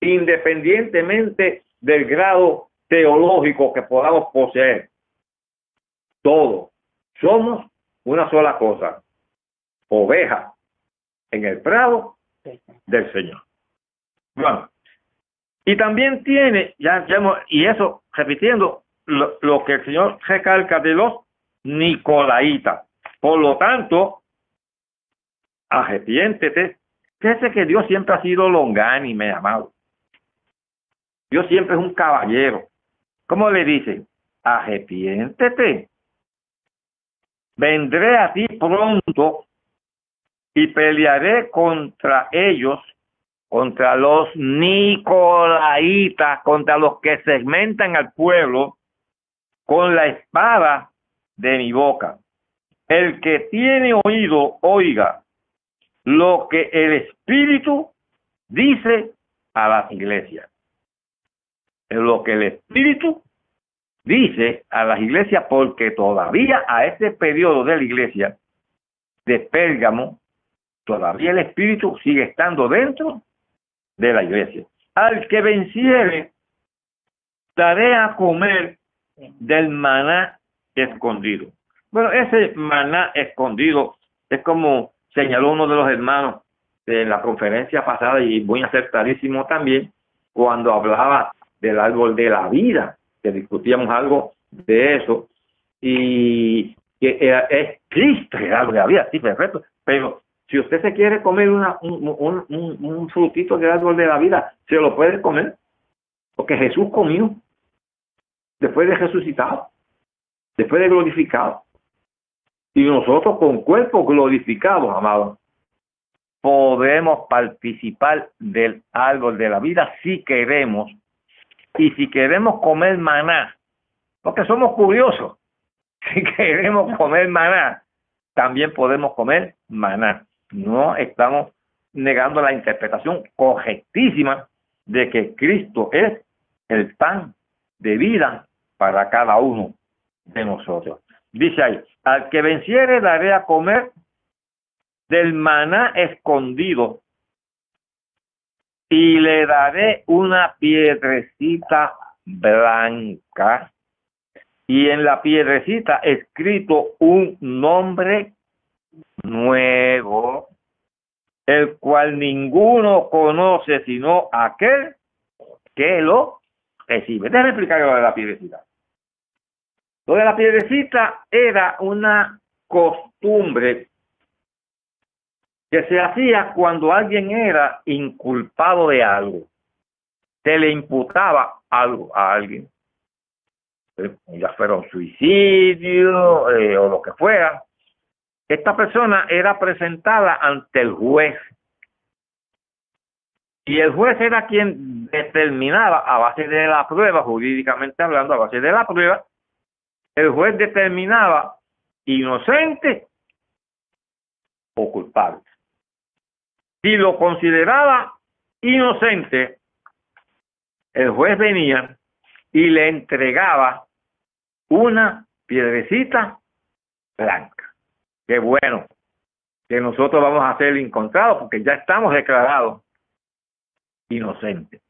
independientemente del grado teológico que podamos poseer. Todos somos una sola cosa, oveja en el prado del Señor. Bueno, y también tiene, ya, y eso repitiendo lo, lo, que el Señor recalca de los Nicolaitas. Por lo tanto, arrepiéntete. Fíjese que Dios siempre ha sido longánime, amado. Dios siempre es un caballero. ¿Cómo le dice? Arrepiéntete. Vendré a ti pronto y pelearé contra ellos contra los nicolaitas, contra los que segmentan al pueblo con la espada de mi boca. El que tiene oído, oiga lo que el Espíritu dice a las iglesias. Lo que el Espíritu dice a las iglesias, porque todavía a este periodo de la iglesia de Pérgamo, todavía el Espíritu sigue estando dentro de la iglesia. Al que venciere, daré a comer del maná escondido. Bueno, ese maná escondido es como señaló uno de los hermanos de la conferencia pasada y muy acertadísimo también cuando hablaba del árbol de la vida, que discutíamos algo de eso y que es Cristo el árbol de la vida, sí, perfecto, pero si usted se quiere comer una, un, frutito del árbol de la vida, se lo puede comer. Porque Jesús comió después de resucitado, después de glorificado. Y nosotros con cuerpo glorificado, amados, podemos participar del árbol de la vida si queremos. Y si queremos comer maná, porque somos curiosos, si queremos comer maná, también podemos comer maná no estamos negando la interpretación correctísima de que Cristo es el pan de vida para cada uno de nosotros. Dice ahí, al que venciere daré a comer del maná escondido y le daré una piedrecita blanca y en la piedrecita escrito un nombre nuevo, el cual ninguno conoce sino aquel que lo recibe. Déjame explicar lo de la piedrecita. Lo de la piedrecita era una costumbre que se hacía cuando alguien era inculpado de algo. Se le imputaba algo a alguien. Eh, ya fuera un suicidio eh, o lo que fuera esta persona era presentada ante el juez y el juez era quien determinaba a base de la prueba, jurídicamente hablando, a base de la prueba, el juez determinaba inocente o culpable. Si lo consideraba inocente, el juez venía y le entregaba una piedrecita blanca qué bueno que nosotros vamos a ser encontrados porque ya estamos declarados inocentes.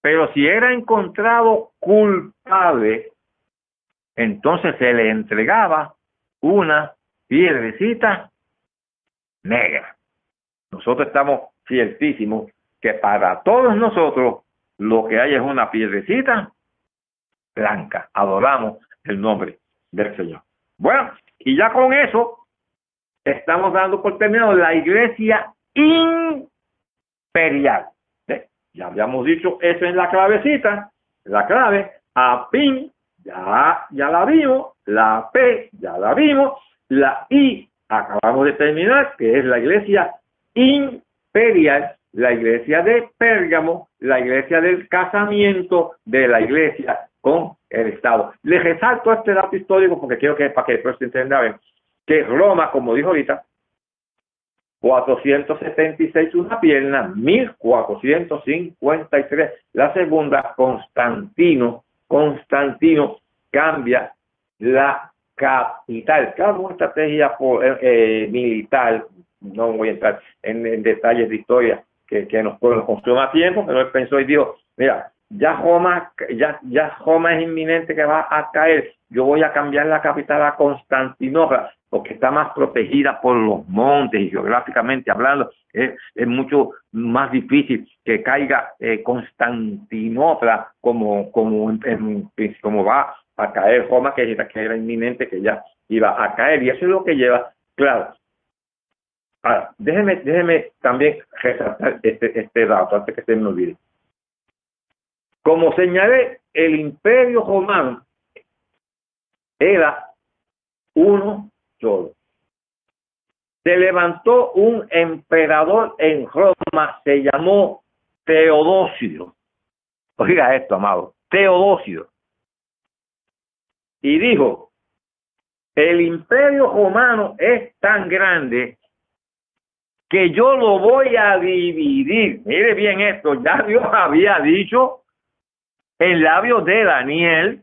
Pero si era encontrado culpable, entonces se le entregaba una piedrecita negra. Nosotros estamos ciertísimos que para todos nosotros lo que hay es una piedrecita blanca. Adoramos el nombre del Señor. Bueno, y ya con eso estamos dando por terminado la iglesia imperial. Ya habíamos dicho eso en la clavecita, la clave, a pin, ya, la vimos, la P, ya la vimos, la I, acabamos de terminar, que es la iglesia imperial, la iglesia de Pérgamo, la iglesia del casamiento de la iglesia con el Estado. Les resalto este dato histórico porque quiero que para que después se entienda que Roma, como dijo ahorita, 476 una pierna, 1453 la segunda, Constantino, Constantino cambia la capital. Claro, una estrategia eh, eh, militar, no voy a entrar en, detalles de historia que, que nos, nos consuma tiempo, pero él pensó y dijo, mira, ya Roma, ya, ya Roma es inminente que va a caer, yo voy a cambiar la capital a Constantinopla, porque está más protegida por los montes y geográficamente hablando, es, mucho más difícil que caiga eh, Constantinopla como, como, como va a caer Roma, que era, que era inminente, que ya iba a caer, y eso es lo que lleva, claro. Ahora, déjeme, déjeme también resaltar este, este dato antes que se me olvide. Como señalé, el imperio romano era uno solo. Se levantó un emperador en Roma, se llamó Teodosio. Oiga esto, amado, Teodosio. Y dijo, el imperio romano es tan grande que yo lo voy a dividir. Mire bien esto, ya Dios había dicho en labios de Daniel,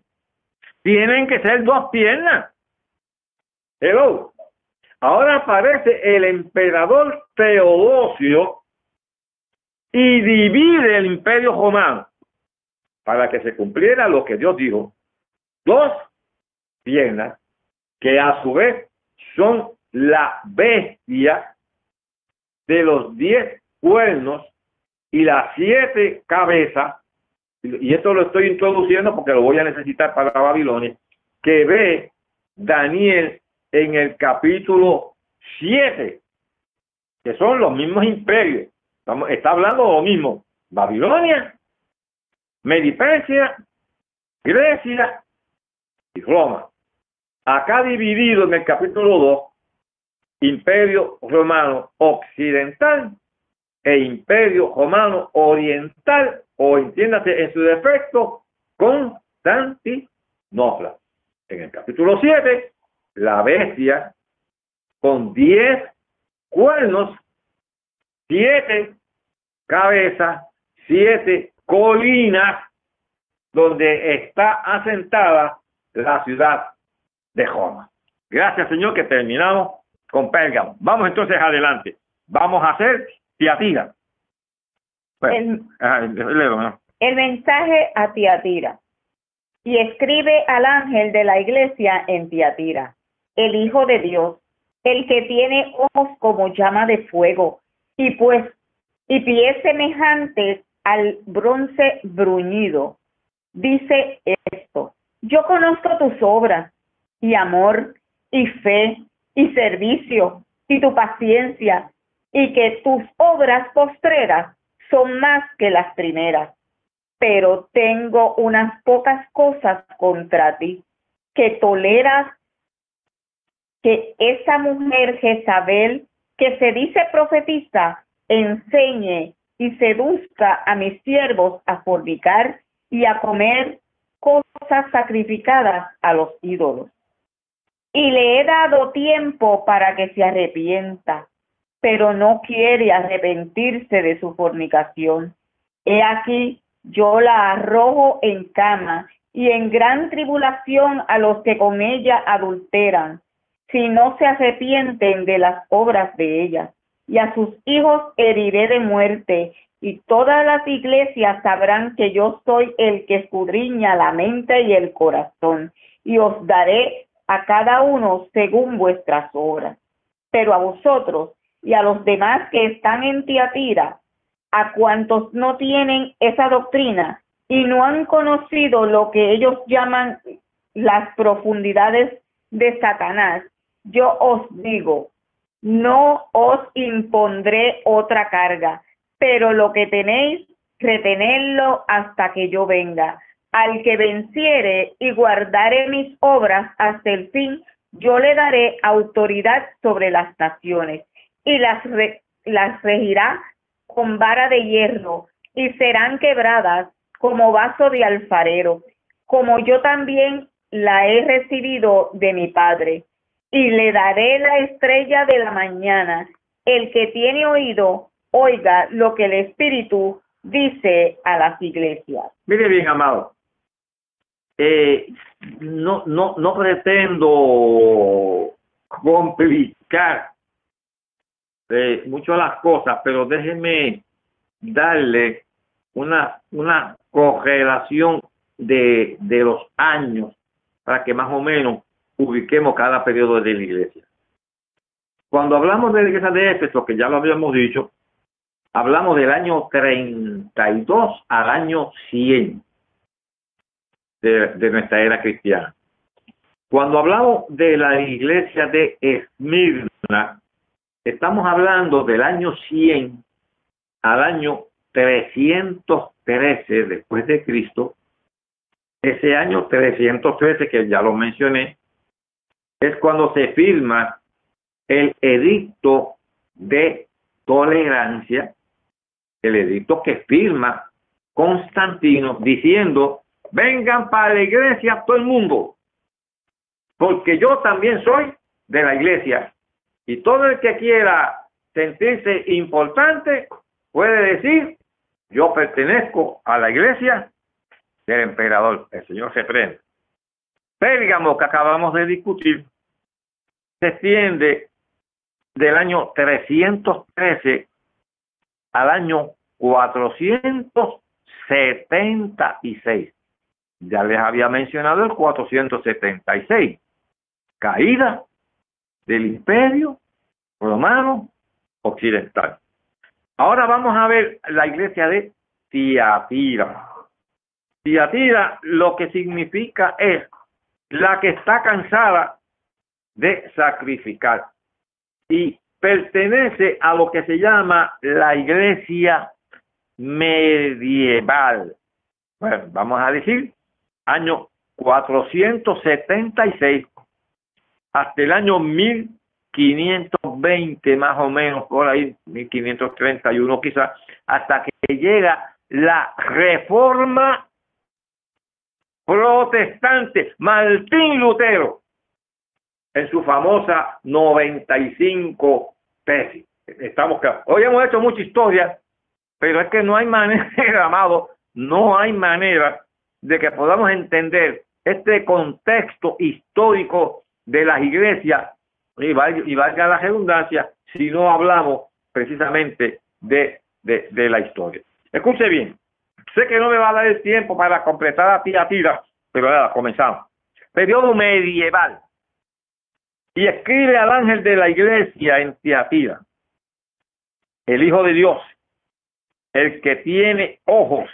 tienen que ser dos piernas. Hello. Ahora aparece el emperador Teodosio y divide el imperio romano para que se cumpliera lo que Dios dijo. Dos piernas que a su vez son la bestia de los diez cuernos y las siete cabezas y esto lo estoy introduciendo porque lo voy a necesitar para Babilonia, que ve Daniel en el capítulo 7, que son los mismos imperios. está hablando lo mismo. Babilonia, Medipersia, Grecia y Roma. Acá dividido en el capítulo 2, imperio romano occidental e imperio romano oriental o entiéndase en su defecto, Constantinopla. En el capítulo 7, la bestia con 10 cuernos, 7 cabezas, 7 colinas, donde está asentada la ciudad de Roma. Gracias, Señor, que terminamos con Pérgamo. Vamos entonces adelante. Vamos a hacer Tiatira el, el mensaje a Tiatira. Y escribe al ángel de la iglesia en Tiatira, el Hijo de Dios, el que tiene ojos como llama de fuego y pues y pies semejantes al bronce bruñido. Dice esto: Yo conozco tus obras y amor y fe y servicio y tu paciencia y que tus obras postreras son más que las primeras, pero tengo unas pocas cosas contra ti, que toleras que esa mujer Jezabel, que se dice profetiza, enseñe y seduzca a mis siervos a fornicar y a comer cosas sacrificadas a los ídolos. Y le he dado tiempo para que se arrepienta pero no quiere arrepentirse de su fornicación. He aquí, yo la arrojo en cama y en gran tribulación a los que con ella adulteran, si no se arrepienten de las obras de ella. Y a sus hijos heriré de muerte, y todas las iglesias sabrán que yo soy el que escudriña la mente y el corazón, y os daré a cada uno según vuestras obras. Pero a vosotros, y a los demás que están en Tiatira, a cuantos no tienen esa doctrina y no han conocido lo que ellos llaman las profundidades de Satanás, yo os digo, no os impondré otra carga, pero lo que tenéis, retenedlo hasta que yo venga. Al que venciere y guardare mis obras hasta el fin, yo le daré autoridad sobre las naciones y las, las regirá con vara de hierro y serán quebradas como vaso de alfarero, como yo también la he recibido de mi Padre. Y le daré la estrella de la mañana. El que tiene oído, oiga lo que el Espíritu dice a las iglesias. Mire bien, amado. Eh, no, no, no pretendo complicar mucho las cosas, pero déjeme darle una, una correlación de, de los años para que más o menos ubiquemos cada periodo de la iglesia. Cuando hablamos de la iglesia de Éfeso, que ya lo habíamos dicho, hablamos del año 32 al año 100 de, de nuestra era cristiana. Cuando hablamos de la iglesia de Esmirna, estamos hablando del año 100 al año 313 después de Cristo. Ese año 313, que ya lo mencioné, es cuando se firma el edicto de tolerancia, el edicto que firma Constantino diciendo, vengan para la iglesia todo el mundo, porque yo también soy de la iglesia. Y todo el que quiera sentirse importante puede decir, yo pertenezco a la iglesia del emperador, el Señor se prende. Pérgamo, que acabamos de discutir, se extiende del año 313 al año 476. Ya les había mencionado el 476 caída del imperio romano occidental. Ahora vamos a ver la iglesia de Tiatira. Tiatira lo que significa es la que está cansada de sacrificar y pertenece a lo que se llama la iglesia medieval. Bueno, vamos a decir año 476 hasta el año 1520 más o menos, por ahí, 1531 quizás, hasta que llega la reforma protestante, Martín Lutero, en su famosa 95 tesis. Estamos Hoy hemos hecho mucha historia, pero es que no hay manera, amado, no hay manera de que podamos entender este contexto histórico de las iglesias, y valga, la redundancia, si no hablamos precisamente de, de, la historia. Escuche bien, sé que no me va a dar el tiempo para completar la tira, pero ahora comenzamos. Periodo medieval. Y escribe al ángel de la iglesia en Tiatira, el Hijo de Dios, el que tiene ojos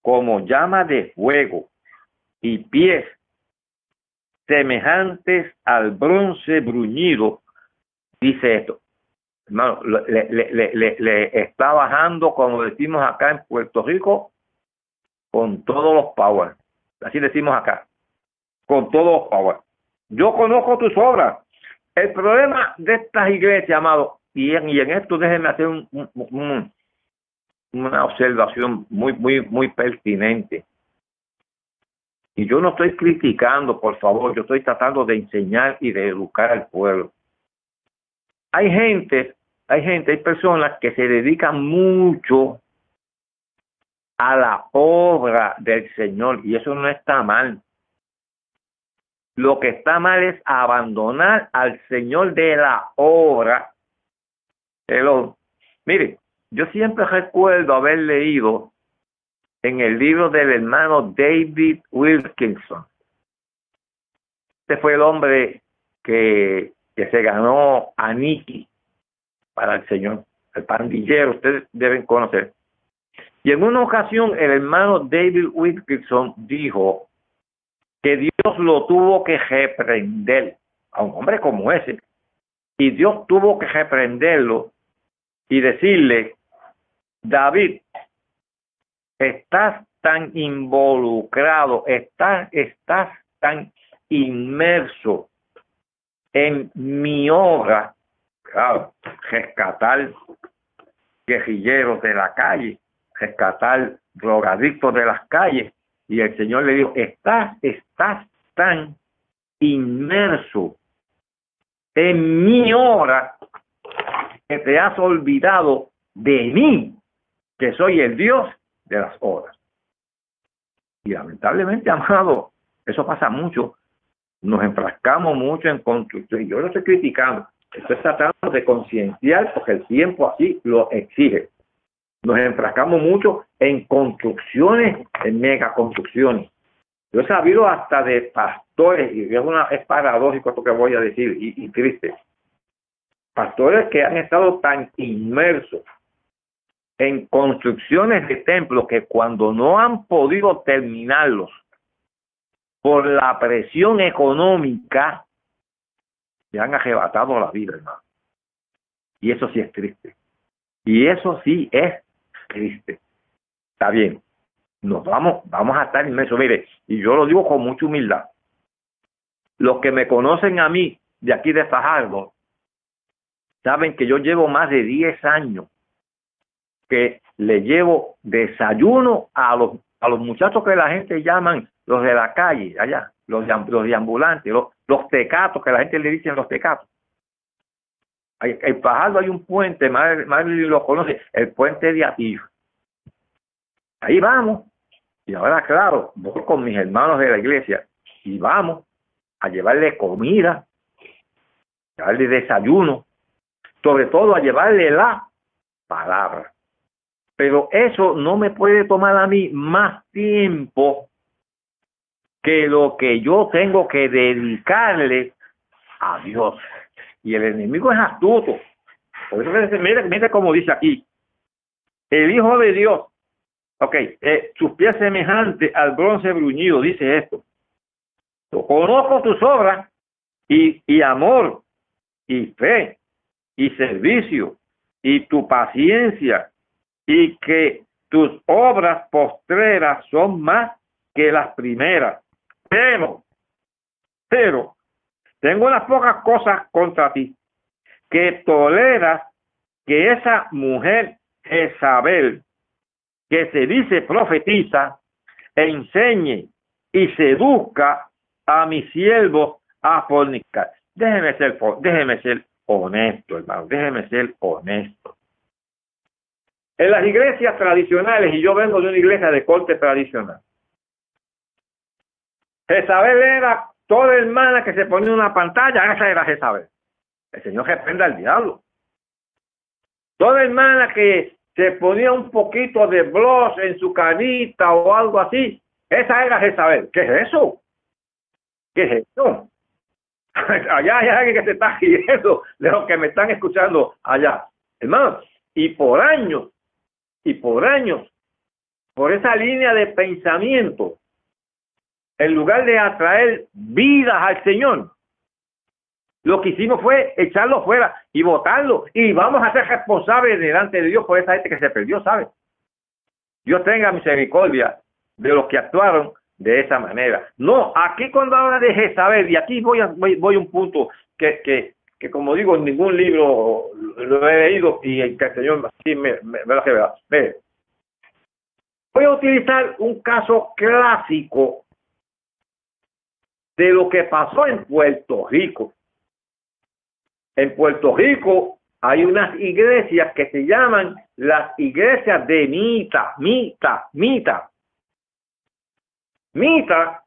como llama de fuego y pies semejantes al bronce bruñido, dice esto. Hermano, le, le, le, le, está bajando, como decimos acá en Puerto Rico, con todos los power. Así decimos acá, con todos los power. Yo conozco tus obras. El problema de estas iglesias, amado, y en, y en esto déjenme hacer un, una observación muy, muy, muy pertinente. Y yo no estoy criticando, por favor, yo estoy tratando de enseñar y de educar al pueblo. Hay gente, hay gente, hay personas que se dedican mucho a la obra del Señor y eso no está mal. Lo que está mal es abandonar al Señor de la obra. Mire, yo siempre recuerdo haber leído en el libro del hermano David Wilkinson. Este fue el hombre que, que se ganó a Nicky para el Señor, el pandillero, ustedes deben conocer. Y en una ocasión el hermano David Wilkinson dijo que Dios lo tuvo que reprender a un hombre como ese. Y Dios tuvo que reprenderlo y decirle, David, estás tan involucrado, estás, estás tan inmerso en mi obra, claro, rescatar guerrilleros de la calle, rescatar drogadictos de las calles. Y el Señor le dijo, estás, estás tan inmerso en mi hora que te has olvidado de mí, que soy el Dios de las horas. Y lamentablemente, amado, eso pasa mucho. Nos enfrascamos mucho en construcción. Yo no estoy criticando, estoy tratando de concienciar porque el tiempo así lo exige. Nos enfrascamos mucho en construcciones, en megaconstrucciones. Yo he sabido hasta de pastores, y es, una, es paradójico esto que voy a decir, y, y triste. Pastores que han estado tan inmersos en construcciones de templos que cuando no han podido terminarlos por la presión económica, se han arrebatado la vida, hermano. Y eso sí es triste. Y eso sí es triste. Está bien. Nos vamos, vamos a estar inmersos. Mire, y yo lo digo con mucha humildad. Los que me conocen a mí de aquí de Fajardo saben que yo llevo más de 10 años que le llevo desayuno a los, a los muchachos que la gente llaman los de la calle, allá, los, los deambulantes, los, los tecatos, que la gente le dicen los tecatos. En Fajardo hay un puente, madre, lo conoce, el puente de Atillo. Ahí vamos. Y ahora, claro, voy con mis hermanos de la iglesia y vamos a llevarle comida, llevarle desayuno, sobre todo a llevarle la palabra. Pero eso no me puede tomar a mí más tiempo que lo que yo tengo que dedicarle a Dios. Y el enemigo es astuto. Por eso, mira, mira como dice aquí. El Hijo de Dios, ok, eh, sus pies semejantes al bronce bruñido, dice esto. Conozco tus obras y, y amor y fe y servicio y tu paciencia y que tus obras postreras son más que las primeras. Pero, pero, tengo unas pocas cosas contra ti, que toleras que esa mujer Jezabel, que se dice profetiza, enseñe y seduzca a mis siervos a fornicar. Déjeme ser, déjeme ser honesto, hermano, déjeme ser honesto. En las iglesias tradicionales, y yo vengo de una iglesia de corte tradicional, Jezabel era toda hermana que se ponía una pantalla, esa era Jezabel. El Señor reprenda al diablo. Toda hermana que se ponía un poquito de blush en su carita o algo así, esa era Jezabel. ¿Qué es eso? ¿Qué es eso? allá hay alguien que se está riendo de los que me están escuchando allá. Hermano, y por años, y por años, por esa línea de pensamiento, en lugar de atraer vidas al Señor, lo que hicimos fue echarlo fuera y votarlo. Y vamos a ser responsables delante de Dios por esa gente que se perdió, ¿sabe? Dios tenga misericordia de los que actuaron de esa manera. No, aquí cuando habla de Jezabel, y aquí voy a, voy, un punto que, que, que, como digo, ningún libro lo he leído y el Señor sí me, me, me lo revela. Voy a utilizar un caso clásico de lo que pasó en Puerto Rico. En Puerto Rico hay unas iglesias que se llaman las iglesias de Mita, Mita, Mita. Mita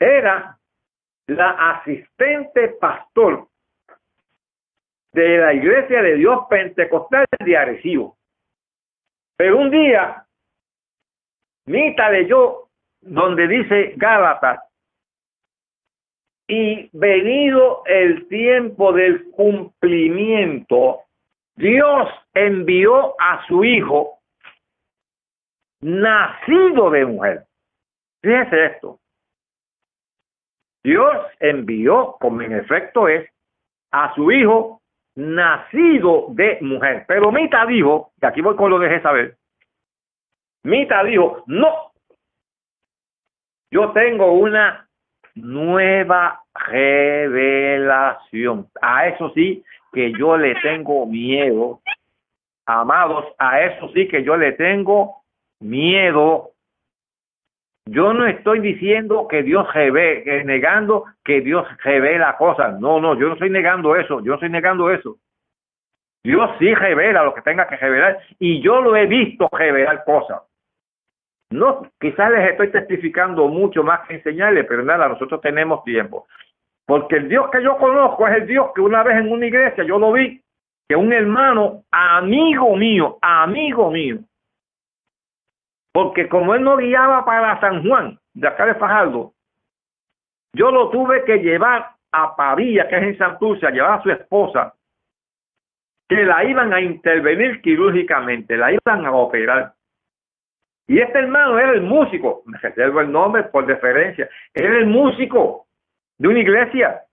era la asistente pastor de la iglesia de Dios Pentecostal de Arecibo. Pero un día, Mita leyó donde dice Gálatas y venido el tiempo del cumplimiento, Dios envió a su hijo nacido de mujer. Fíjese esto. Dios envió, como en efecto es, a su hijo nacido de mujer. Pero Mita dijo, y aquí voy con lo de saber, Mita dijo, no, yo tengo una nueva revelación. A eso sí que yo le tengo miedo Amados, a eso sí que yo le tengo miedo. Yo no estoy diciendo que Dios revela, negando que Dios revela cosas. No, no, yo no estoy negando eso, yo no estoy negando eso. Dios sí revela lo que tenga que revelar y yo lo he visto revelar cosas. No, quizás les estoy testificando mucho más que enseñarles, pero nada, nosotros tenemos tiempo. Porque el Dios que yo conozco es el Dios que una vez en una iglesia yo lo vi, que un hermano, amigo mío, amigo mío, porque como él no guiaba para San Juan, de acá de Fajardo, yo lo tuve que llevar a Pavía, que es en Santurce, a llevar a su esposa, que la iban a intervenir quirúrgicamente, la iban a operar. Y este hermano era el músico, me reservo el nombre por deferencia, era el músico de una iglesia.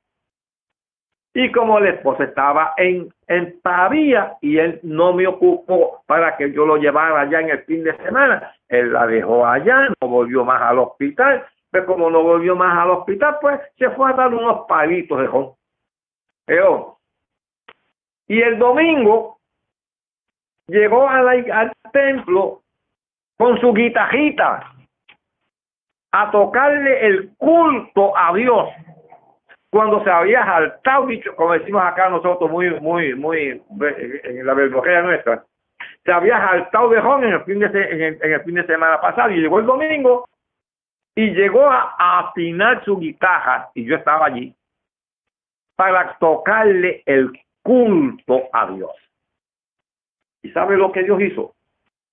Y como la esposa estaba en, en Pavía y él no me ocupó para que yo lo llevara allá en el fin de semana, él la dejó allá, no volvió más al hospital, pero como no volvió más al hospital, pues se fue a dar unos palitos de. Y el domingo llegó al templo con su guitarrita a tocarle el culto a Dios cuando se había saltado, como decimos acá nosotros muy, muy, muy, en la verborrea nuestra, se había saltado de en el fin de, en el, fin de semana pasado y llegó el domingo y llegó a, afinar su guitarra y yo estaba allí para tocarle el culto a Dios. ¿Y sabe lo que Dios hizo?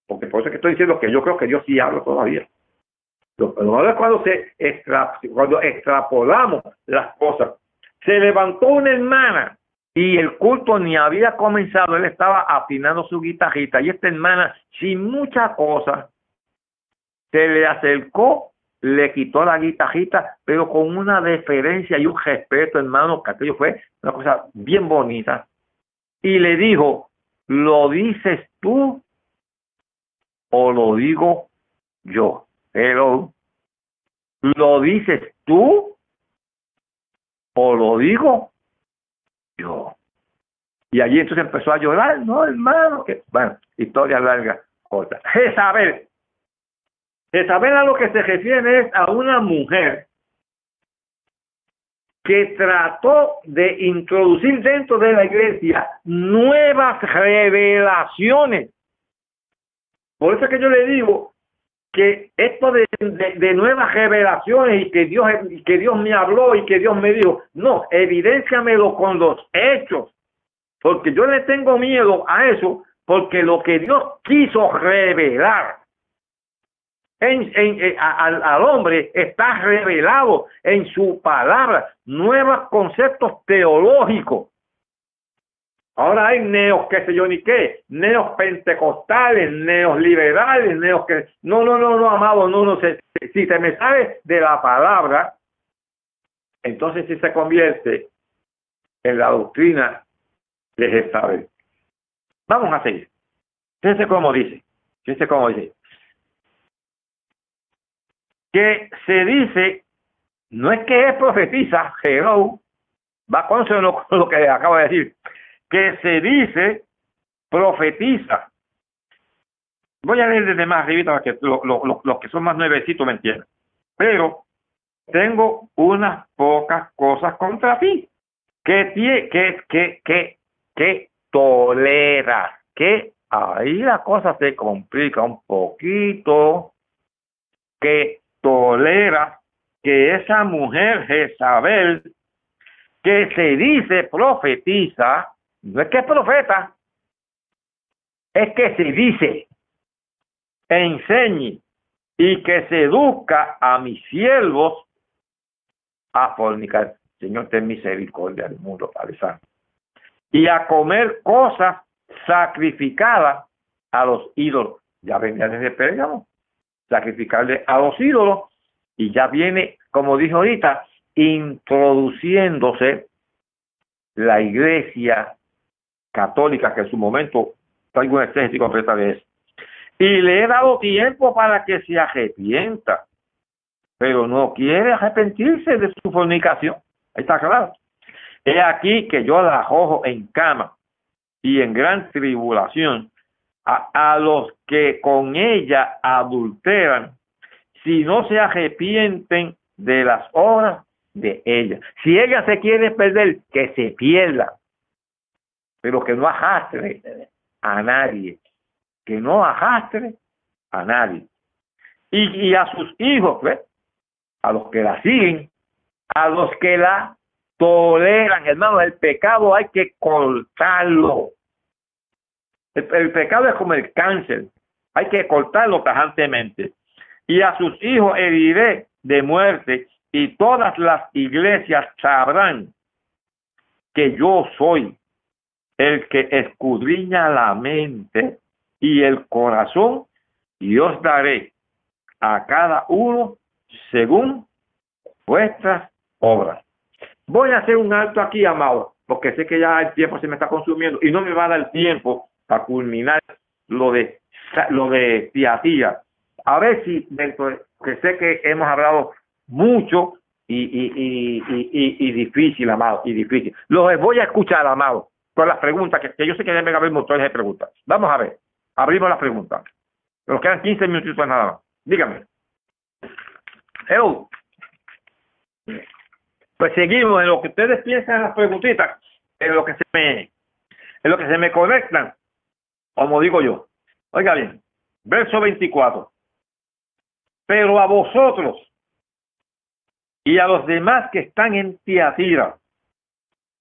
Porque por eso que estoy diciendo que yo creo que Dios sí habla todavía. Lo es cuando, se cuando extrapolamos las cosas. Se levantó una hermana y el culto ni había comenzado, él estaba afinando su guitarrita y esta hermana, sin mucha cosa, se le acercó, le quitó la guitarrita, pero con una deferencia y un respeto, hermano, que aquello fue una cosa bien bonita. Y le dijo, ¿lo dices tú o lo digo yo? Pero, ¿lo dices tú o lo digo yo? Y allí entonces empezó a llorar, no, hermano, que, bueno, historia larga, corta. Jezabel. Jezabel a lo que se refiere es a una mujer que trató de introducir dentro de la iglesia nuevas revelaciones. Por eso es que yo le digo que esto de, de, nuevas revelaciones y que Dios y que Dios me habló y que Dios me dijo, no, evidenciamelo con los hechos, porque yo le tengo miedo a eso, porque lo que Dios quiso revelar en, en, eh, al, al, hombre está revelado en su palabra, nuevos conceptos teológicos. Ahora hay neos, qué sé yo ni qué, neos pentecostales, neos liberales, neos que... No, no, no, no, amado, no, no, sé. si se me sabe de la palabra, entonces sí se convierte en la doctrina de Jezabel. Vamos a seguir. Fíjense cómo dice, fíjense cómo dice. Que se dice, no es que es profetiza, hello, va con lo que acabo de decir, que se dice profetiza. Voy a leer desde más arriba para que los que son más nuevecitos me entiendan. Pero tengo unas pocas cosas contra ti. Que, que, que, que, que tolera. Que ahí la cosa se complica un poquito. Que tolera que esa mujer Jezabel, que se dice profetiza, no es que es profeta, es que se dice, enseñe y que seduzca a mis siervos a fornicar. Señor, ten misericordia del mundo, Padre Santo. Y a comer cosas sacrificadas a los ídolos. Ya venía desde Pérgamo, sacrificarle a los ídolos. Y ya viene, como dijo ahorita, introduciéndose la iglesia católica que en su momento traigo un exército completa. Y le he dado tiempo para que se arrepienta, pero no quiere arrepentirse de su fornicación. Está claro. He aquí que yo la arrojo en cama y en gran tribulación a, los que con ella adulteran, si no se arrepienten de las obras de ella. Si ella se quiere perder, que se pierda, pero que no arrastre a nadie, que no arrastre a nadie. Y, y a sus hijos, a los que la siguen, a los que la toleran, hermano, el pecado hay que cortarlo. El, pecado es como el cáncer, hay que cortarlo tajantemente. Y a sus hijos heriré de muerte, y todas las iglesias sabrán que yo soy el que escudriña la mente y el corazón, y os daré a cada uno según vuestras obras. Voy a hacer un alto aquí, amado, porque sé que ya el tiempo se me está consumiendo y no me va a dar tiempo para culminar lo de lo de Tiatía. A ver si dentro que sé que hemos hablado mucho y, y, y, y, difícil, amado, y difícil. Los voy a escuchar, amado, con las preguntas, que, yo sé que deben haber motores de preguntas. Vamos a ver, abrimos las preguntas. Nos quedan 15 minutos nada más. Dígame. Hello. Pues seguimos en lo que ustedes piensan en las preguntitas, en lo que se me, en lo que se me conectan, como digo yo. Oiga bien, verso 24. Pero a vosotros y a los demás que están en Tiatira,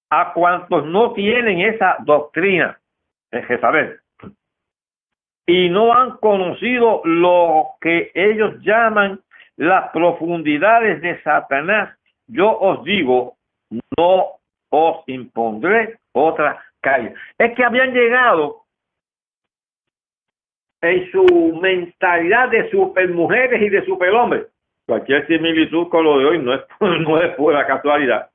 a cuantos no tienen esa doctrina de Jezabel, y no han conocido lo que ellos llaman las profundidades de Satanás, yo os digo, no os impondré otra calle. Es que habían llegado en su mentalidad de supermujeres y de superhombres. Cualquier similitud con lo de hoy no es, no es pura casualidad.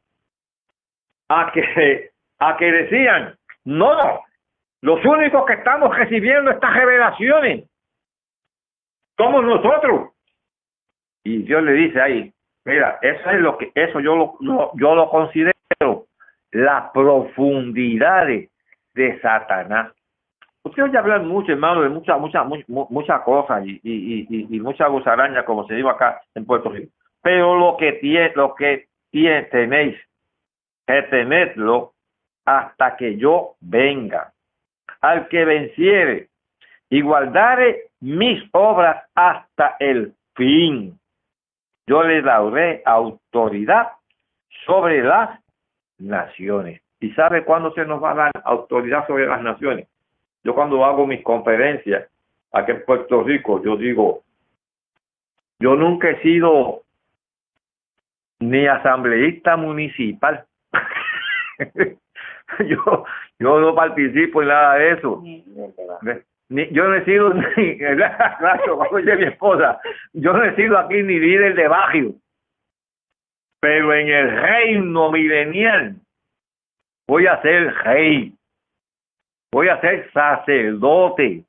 A que, a que decían, no, los únicos que estamos recibiendo estas revelaciones somos nosotros. Y Dios le dice ahí, Mira, eso es lo que, eso yo lo, yo lo considero las profundidades de Satanás. Ustedes ya hablan mucho, hermano, de muchas, muchas, muchas cosas y, y, y, y mucha gusaraña, como se dijo acá en Puerto Rico. Pero lo que tiene, lo que tiene, tenéis que tenerlo hasta que yo venga. Al que venciere y guardare mis obras hasta el fin yo le daré autoridad sobre las naciones. ¿Y sabe cuándo se nos va a dar autoridad sobre las naciones? Yo cuando hago mis conferencias aquí en Puerto Rico, yo digo, yo nunca he sido ni asambleísta municipal. yo, yo no participo en nada de eso. Yo no he sido ni, dice mi esposa, yo no he sido aquí ni líder de barrio, pero en el reino milenial voy a ser rey, voy a ser sacerdote,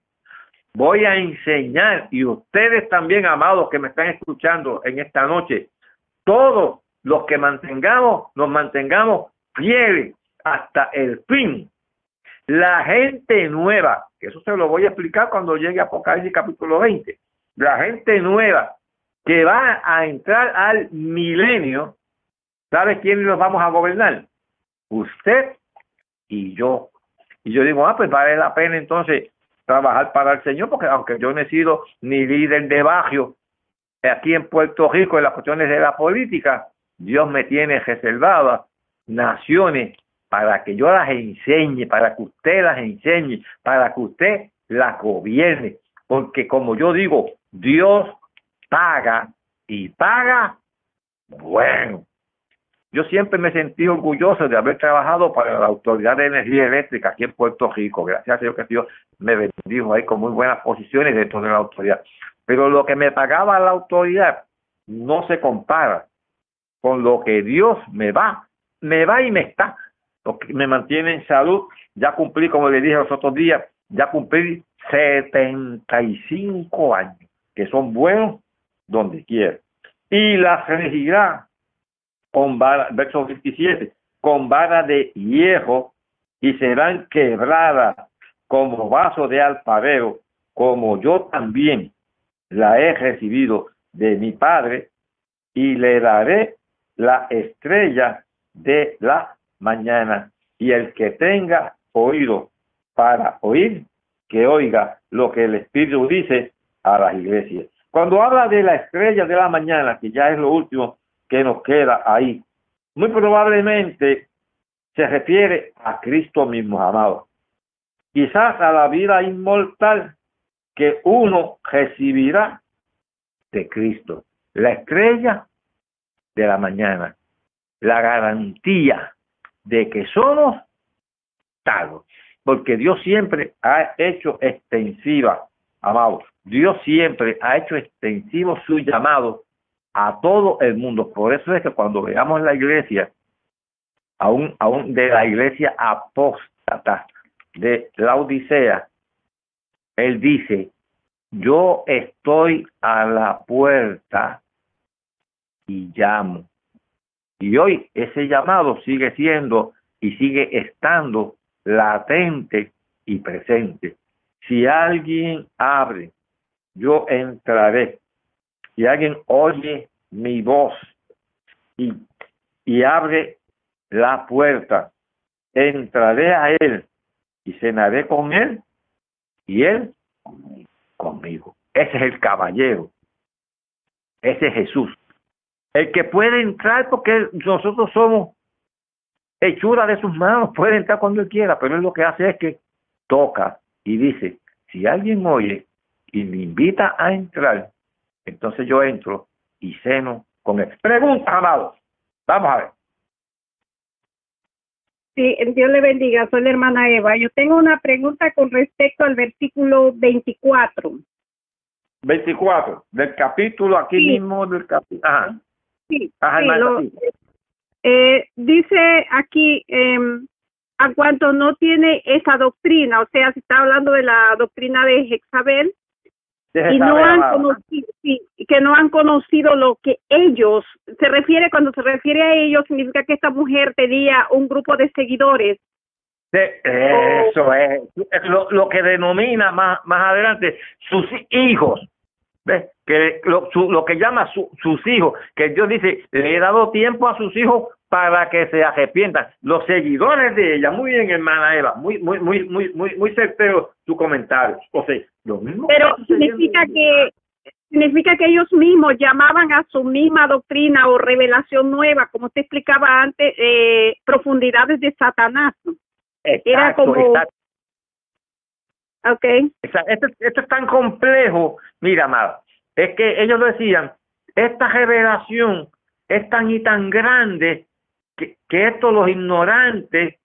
voy a enseñar, y ustedes también, amados que me están escuchando en esta noche, todos los que mantengamos, nos mantengamos fieles hasta el fin. La gente nueva eso se lo voy a explicar cuando llegue Apocalipsis capítulo 20. La gente nueva que va a entrar al milenio, ¿sabe quiénes los vamos a gobernar? Usted y yo. Y yo digo, ah, pues vale la pena entonces trabajar para el Señor, porque aunque yo no he sido ni líder de barrio aquí en Puerto Rico en las cuestiones de la política, Dios me tiene reservada naciones para que yo las enseñe, para que usted las enseñe, para que usted las gobierne. Porque como yo digo, Dios paga y paga bueno. Yo siempre me sentí orgulloso de haber trabajado para la Autoridad de Energía Eléctrica aquí en Puerto Rico. Gracias a Dios que Dios me bendijo ahí con muy buenas posiciones dentro de la autoridad. Pero lo que me pagaba la autoridad no se compara con lo que Dios me va, me va y me está me mantiene en salud. Ya cumplí, como le dije los otros días, ya cumplí 75 años, que son buenos donde quiera. Y la regirá con vara, verso 27, con vara de hierro y serán quebradas como vaso de alfarero, como yo también la he recibido de mi Padre, y le daré la estrella de la mañana. Y el que tenga oído para oír, que oiga lo que el Espíritu dice a las iglesias. Cuando habla de la estrella de la mañana, que ya es lo último que nos queda ahí, muy probablemente se refiere a Cristo mismo, amado. Quizás a la vida inmortal que uno recibirá de Cristo. La estrella de la mañana. La garantía de que somos salvos. Porque Dios siempre ha hecho extensiva, amados. Dios siempre ha hecho extensivo su llamado a todo el mundo. Por eso es que cuando veamos la iglesia, aún, aún de la iglesia apóstata de la Odisea, él dice, yo estoy a la puerta y llamo. Y hoy ese llamado sigue siendo y sigue estando latente y presente. Si alguien abre, yo entraré. Si alguien oye mi voz y, y abre la puerta, entraré a él y cenaré con él y él conmigo. Ese es el caballero. Ese es Jesús. El que puede entrar porque nosotros somos hechura de sus manos, puede entrar cuando él quiera, pero él lo que hace es que toca y dice, si alguien oye y me invita a entrar, entonces yo entro y ceno con él. Pregunta, amado. Vamos a ver. Sí, Dios le bendiga. Soy la hermana Eva. Yo tengo una pregunta con respecto al versículo 24. 24, del capítulo aquí mismo, del capítulo. Ajá. Sí, eh, dice aquí, eh, a cuanto no tiene esa doctrina, o sea, se está hablando de la doctrina de Jezabel, y no han conocido, sí, que no han conocido lo que ellos, se refiere, cuando se refiere a ellos, significa que esta mujer tenía un grupo de seguidores. eso es, lo, lo que denomina más, más adelante sus hijos. ¿Ves? Que lo, lo que llama sus hijos, que Dios dice, le he dado tiempo a sus hijos para que se arrepientan. Los seguidores de ella, muy bien, hermana Eva, muy, muy, muy, muy, muy, muy certero tu comentario. O sea, lo mismo. Pero significa que significa que ellos mismos llamaban a su misma doctrina o revelación nueva, como te explicaba antes, eh, profundidades de Satanás. Era como Okay. Esto, esto es tan complejo, mira, Amado, es que ellos decían, esta revelación es tan y tan grande que, que esto los ignorantes,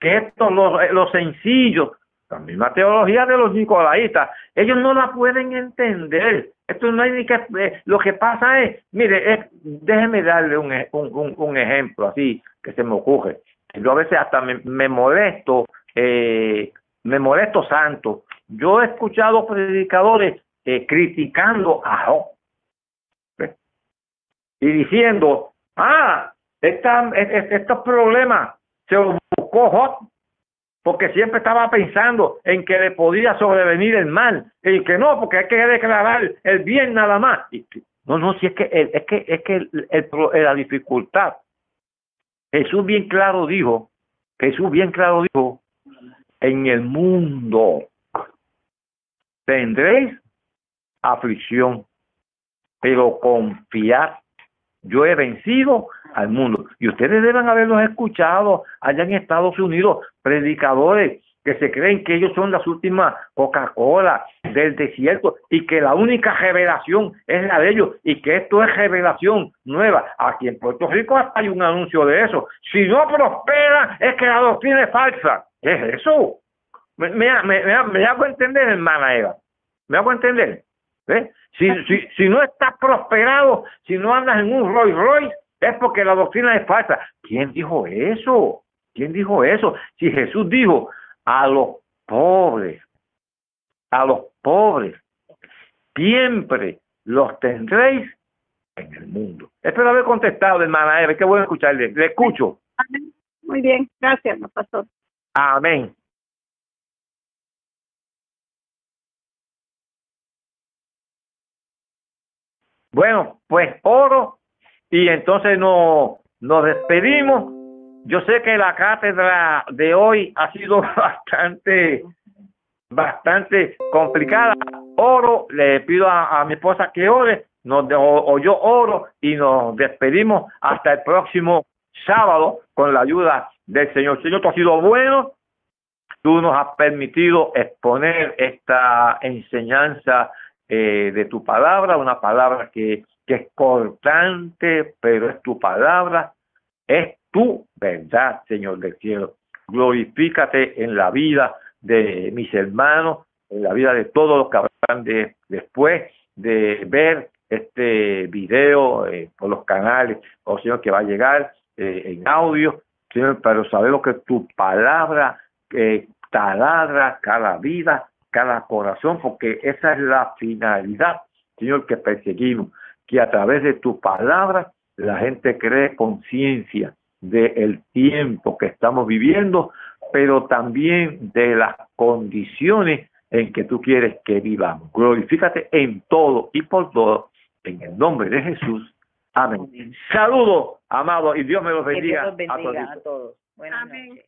que esto los, los sencillos, la misma teología de los nicolaitas, ellos no la pueden entender. Esto no hay ni que, eh, lo que pasa es, mire, déjeme darle un, un, un, ejemplo así que se me ocurre. Yo a veces hasta me, me molesto eh, me molesto santo. Yo he escuchado predicadores eh, criticando a Job y diciendo, ah, esta, estos problemas se los buscó Job porque siempre estaba pensando en que le podía sobrevenir el mal y que no, porque hay que declarar el bien nada más. No, no, si es que es que es que el, la dificultad. Jesús bien claro dijo, Jesús bien claro dijo, en el mundo tendréis aflicción, pero confiad, yo he vencido al mundo. Y ustedes deben haberlos escuchado allá en Estados Unidos, predicadores que se creen que ellos son las últimas Coca-Cola del desierto y que la única revelación es la de ellos y que esto es revelación nueva. Aquí en Puerto Rico hay un anuncio de eso. Si no prospera es que la doctrina es falsa. ¿Qué es eso? Me, me, me, me hago entender, hermana Eva. Me hago entender. ¿Eh? Si, si, si no estás prosperado, si no andas en un Rolls Royce, es porque la doctrina es falsa. ¿Quién dijo eso? ¿Quién dijo eso? Si Jesús dijo a los pobres, a los pobres, siempre los tendréis en el mundo. Espero haber contestado, hermana Eva. Qué bueno escucharle. Le escucho. Muy bien, gracias, pastor amén Bueno, pues oro y entonces nos, nos despedimos. Yo sé que la cátedra de hoy ha sido bastante, bastante complicada. Oro, le pido a, mi esposa que ore, nos, o, yo oro y nos despedimos hasta el próximo sábado con la ayuda del Señor. Señor, tú has sido bueno, tú nos has permitido exponer esta enseñanza eh, de tu palabra, una palabra que, es cortante, pero es tu palabra, es tu verdad, Señor del cielo. Glorifícate en la vida de mis hermanos, en la vida de todos los que habrán de, después de ver este video eh, por los canales, o oh, Señor, que va a llegar eh, en audio, Señor, pero sabemos que tu palabra taladra cada vida, cada corazón, porque esa es la finalidad, Señor, que perseguimos, que a través de tu palabra la gente cree conciencia del tiempo que estamos viviendo, pero también de las condiciones en que tú quieres que vivamos. Glorifícate en todo y por todo, en el nombre de Jesús. Amén. Saludos, amados, y Dios me los bendiga, bendiga a todos. Buenas Noches.